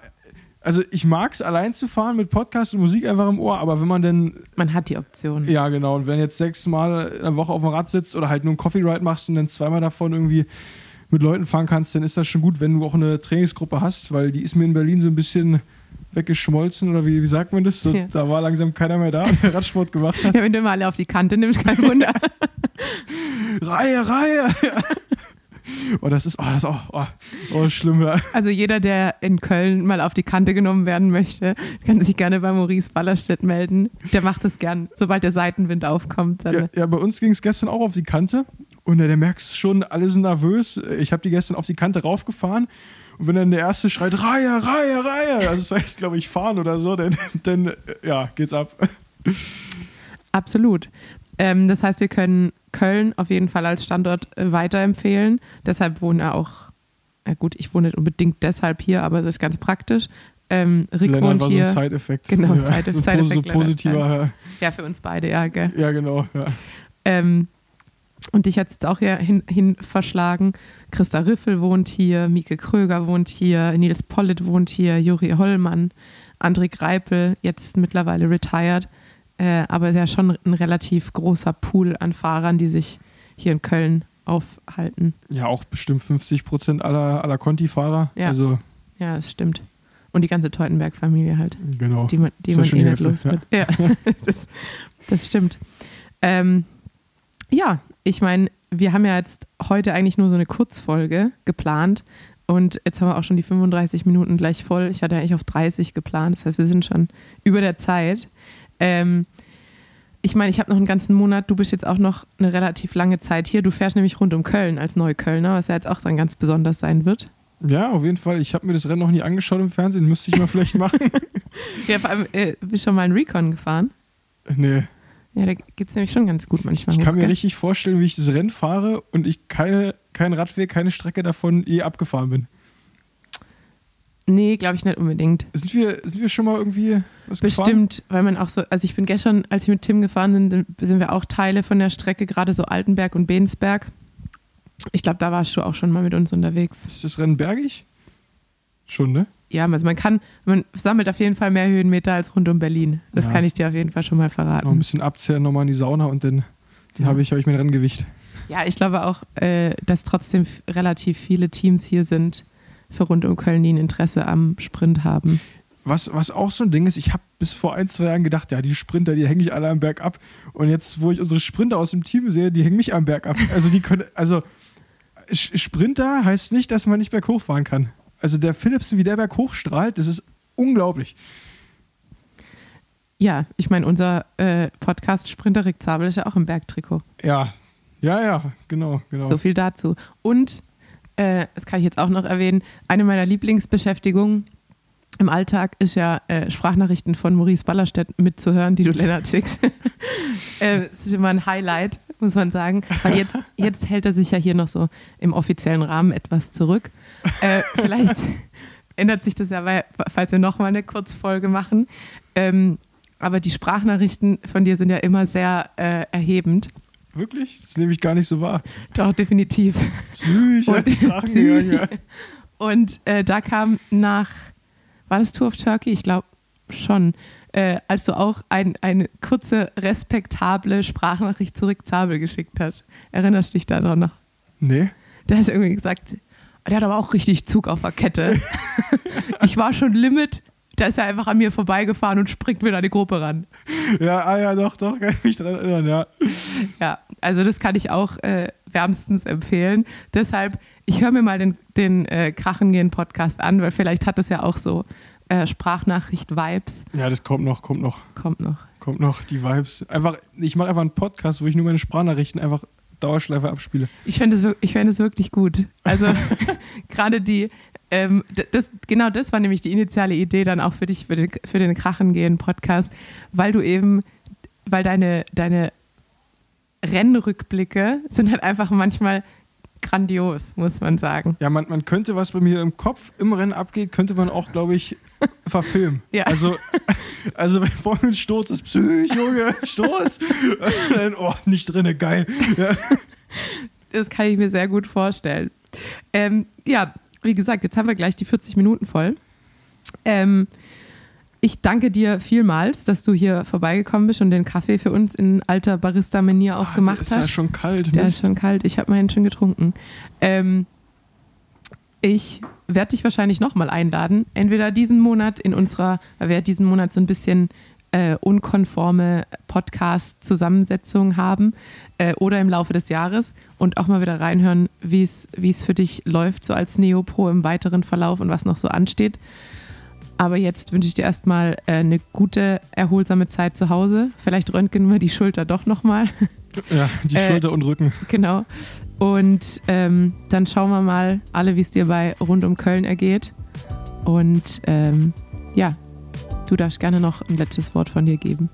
also ich mag es allein zu fahren mit Podcast und Musik einfach im Ohr, aber wenn man denn, Man hat die Option. ja genau, und wenn du jetzt sechsmal in der Woche auf dem Rad sitzt oder halt nur einen Coffee Ride machst und dann zweimal davon irgendwie mit Leuten fahren kannst, dann ist das schon gut, wenn du auch eine Trainingsgruppe hast, weil die ist mir in Berlin so ein bisschen weggeschmolzen oder wie, wie sagt man das? So, Ja. Da war langsam keiner mehr da, der Radsport gemacht hat. Ja, wenn du immer alle auf die Kante nimmst, kein Wunder. Reihe, Reihe! Oh, das ist, oh, das ist auch, oh, oh, schlimm. Ja. Also jeder, der in Köln mal auf die Kante genommen werden möchte, kann sich gerne bei Maurice Ballerstedt melden. Der macht das gern. Sobald der Seitenwind aufkommt, dann Ja, ja, bei uns ging es gestern auch auf die Kante und äh, der merkst schon, alle sind nervös. Ich habe die gestern auf die Kante raufgefahren und wenn dann der Erste schreit, Reihe, Reihe, Reihe, also das heißt, glaube ich, fahren oder so, dann, dann ja, geht's ab. Absolut. Ähm, das heißt, wir können Köln auf jeden Fall als Standort äh, weiterempfehlen. Deshalb wohnen ja auch, ja gut, ich wohne nicht unbedingt deshalb hier, aber es ist ganz praktisch. Ähm, Rick Lennart wohnt war so hier. ein Side-Effekt. Genau, ja, Side- so, pos- so positiver. ja, für uns beide, ja, gell? Ja, genau. Ja. Ähm, und dich hat es auch hier hin, hin verschlagen. Christa Riffel wohnt hier, Mieke Kröger wohnt hier, Nils Pollitt wohnt hier, Juri Hollmann, André Greipel, jetzt mittlerweile retired. Äh, aber es ist ja schon ein relativ großer Pool an Fahrern, die sich hier in Köln aufhalten. ja, auch bestimmt 50 Prozent aller, aller Conti-Fahrer. Ja. Also, Ja, das stimmt. Und die ganze Teutenberg-Familie halt. genau. die man, die ja man eh nicht los wird. Ja, das, das stimmt. Ähm, ja, ich meine, wir haben ja jetzt heute eigentlich nur so eine Kurzfolge geplant und jetzt haben wir auch schon die 35 Minuten gleich voll. Ich hatte eigentlich auf 30 geplant, das heißt, wir sind schon über der Zeit. Ähm, ich meine, ich habe noch einen ganzen Monat, du bist jetzt auch noch eine relativ lange Zeit hier. Du fährst nämlich rund um Köln als Neuköllner, was ja jetzt auch dann ganz besonders sein wird. Ja, auf jeden Fall. Ich habe mir das Rennen noch nie angeschaut im Fernsehen. Müsste ich mal vielleicht machen. Ja, vor allem, äh, bist du schon mal einen Recon gefahren? nee. Ja, da geht es nämlich schon ganz gut manchmal. Ich kann hoch, mir gell? richtig vorstellen, wie ich das Rennen fahre und ich keine, keinen Radweg, keine Strecke davon je abgefahren bin. Nee, glaube ich nicht unbedingt. Sind wir, sind wir schon mal irgendwie was gefahren? Bestimmt, weil man auch so, also ich bin gestern, als ich mit Tim gefahren bin, sind wir auch Teile von der Strecke, gerade so Altenberg und Bensberg. Ich glaube, da warst du auch schon mal mit uns unterwegs. Ist das Rennen bergig? Schon, ne? Ja, also man kann, man sammelt auf jeden Fall mehr Höhenmeter als rund um Berlin. Das Ja. kann ich dir auf jeden Fall schon mal Noch ein verraten. bisschen abzehren, nochmal in die Sauna und dann, dann Ja. habe ich, hab ich mein Renngewicht. Ja, ich glaube auch, äh, dass trotzdem relativ viele Teams hier sind für rund um Köln, die ein Interesse am Sprint haben. Was, was auch so ein Ding ist, ich habe bis vor ein, zwei Jahren gedacht, ja, die Sprinter, die hänge ich alle am Berg ab. Und jetzt, wo ich unsere Sprinter aus dem Team sehe, die hängen mich am Berg ab. Also die können, also Sprinter heißt nicht, dass man nicht berghoch fahren kann. Also der Philipsen, wie der berghoch strahlt, das ist unglaublich. Ja, ich meine, unser äh, Podcast-Sprinter Rick Zabel ist ja auch im Bergtrikot. Ja, ja, ja, genau, genau. So viel dazu. Und, äh, das kann ich jetzt auch noch erwähnen, eine meiner Lieblingsbeschäftigungen im Alltag ist ja äh, Sprachnachrichten von Maurice Ballerstedt mitzuhören, die du Lennart schickst. äh, das ist immer ein Highlight, muss man sagen. Weil jetzt, jetzt hält er sich ja hier noch so im offiziellen Rahmen etwas zurück. Äh, vielleicht ändert sich das ja, weil, falls wir nochmal eine Kurzfolge machen. Ähm, aber die Sprachnachrichten von dir sind ja immer sehr äh, erhebend. Wirklich? Das nehme ich gar nicht so wahr. Doch, definitiv. Psyche, Und- Drachenjäger, ja. Und äh, da kam nach, war das Tour of Turkey? Ich glaube schon. Äh, als du auch ein, eine kurze, respektable Sprachnachricht zurück Zabel geschickt hast. Erinnerst du dich daran noch? Nee. Der hat irgendwie gesagt, der hat aber auch richtig Zug auf der Kette. ich war schon Limit, da ist er einfach an mir vorbeigefahren und springt wieder an die Gruppe ran. Ja, ah ja, doch, doch, kann ich mich daran erinnern, ja. Ja, also das kann ich auch äh, wärmstens empfehlen. Deshalb, ich höre mir mal den, den äh, Krachengehen-Podcast an, weil vielleicht hat es ja auch so äh, Sprachnachricht-Vibes. Ja, das kommt noch, kommt noch, Kommt noch. kommt noch, die Vibes. Einfach, ich mache einfach einen Podcast, wo ich nur meine Sprachnachrichten einfach Dauerschleife abspiele. Ich fände es, ich fänd es wirklich gut. Also gerade die, ähm, das, genau das war nämlich die initiale Idee dann auch für dich, für den, für den Krachengehen-Podcast, weil du eben, weil deine, deine Rennrückblicke sind halt einfach manchmal grandios, muss man sagen. Ja, man, man könnte, was bei mir im Kopf im Rennen abgeht, könnte man auch, glaube ich, verfilmen. Ja. Also, also wenn vor mir ein Sturz ist, Psych, Junge, Sturz. Dann, oh, nicht drinne, geil. Ja. Das kann ich mir sehr gut vorstellen. Ähm, ja, wie gesagt, jetzt haben wir gleich die 40 Minuten voll. Ähm, ich danke dir vielmals, dass du hier vorbeigekommen bist und den Kaffee für uns in alter Barista-Manier auch gemacht ist hast. ja schon kalt. Der Mist. ist schon kalt. Ich habe meinen schon getrunken. Ähm, Ich werde dich wahrscheinlich nochmal einladen. Entweder diesen Monat in unserer, weil wir diesen Monat so ein bisschen äh, unkonforme Podcast-Zusammensetzung haben äh, oder im Laufe des Jahres und auch mal wieder reinhören, wie es für dich läuft, so als Neopro im weiteren Verlauf und was noch so ansteht. Aber jetzt wünsche ich dir erstmal äh, eine gute, erholsame Zeit zu Hause. Vielleicht röntgen wir die Schulter doch nochmal. Ja, die Äh, Schulter und Rücken. Genau. Und ähm, dann schauen wir mal alle, wie es dir bei Rund um Köln ergeht. Und ähm, ja, du darfst gerne noch ein letztes Wort von dir geben.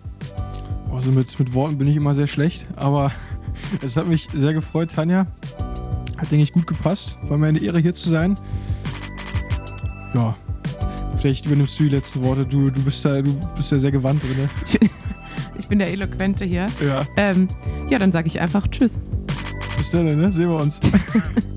Also mit, mit Worten bin ich immer sehr schlecht, aber es hat mich sehr gefreut, Tanja. Hat, denke ich, gut gepasst. War mir eine Ehre, hier zu sein. Ja, vielleicht übernimmst du die letzten Worte. Du, du, bist, da, du bist ja sehr gewandt drin. Ich bin der Eloquente hier. Ja, Ähm, ja, dann sage ich einfach Tschüss. bis dann, ne? Sehen wir uns.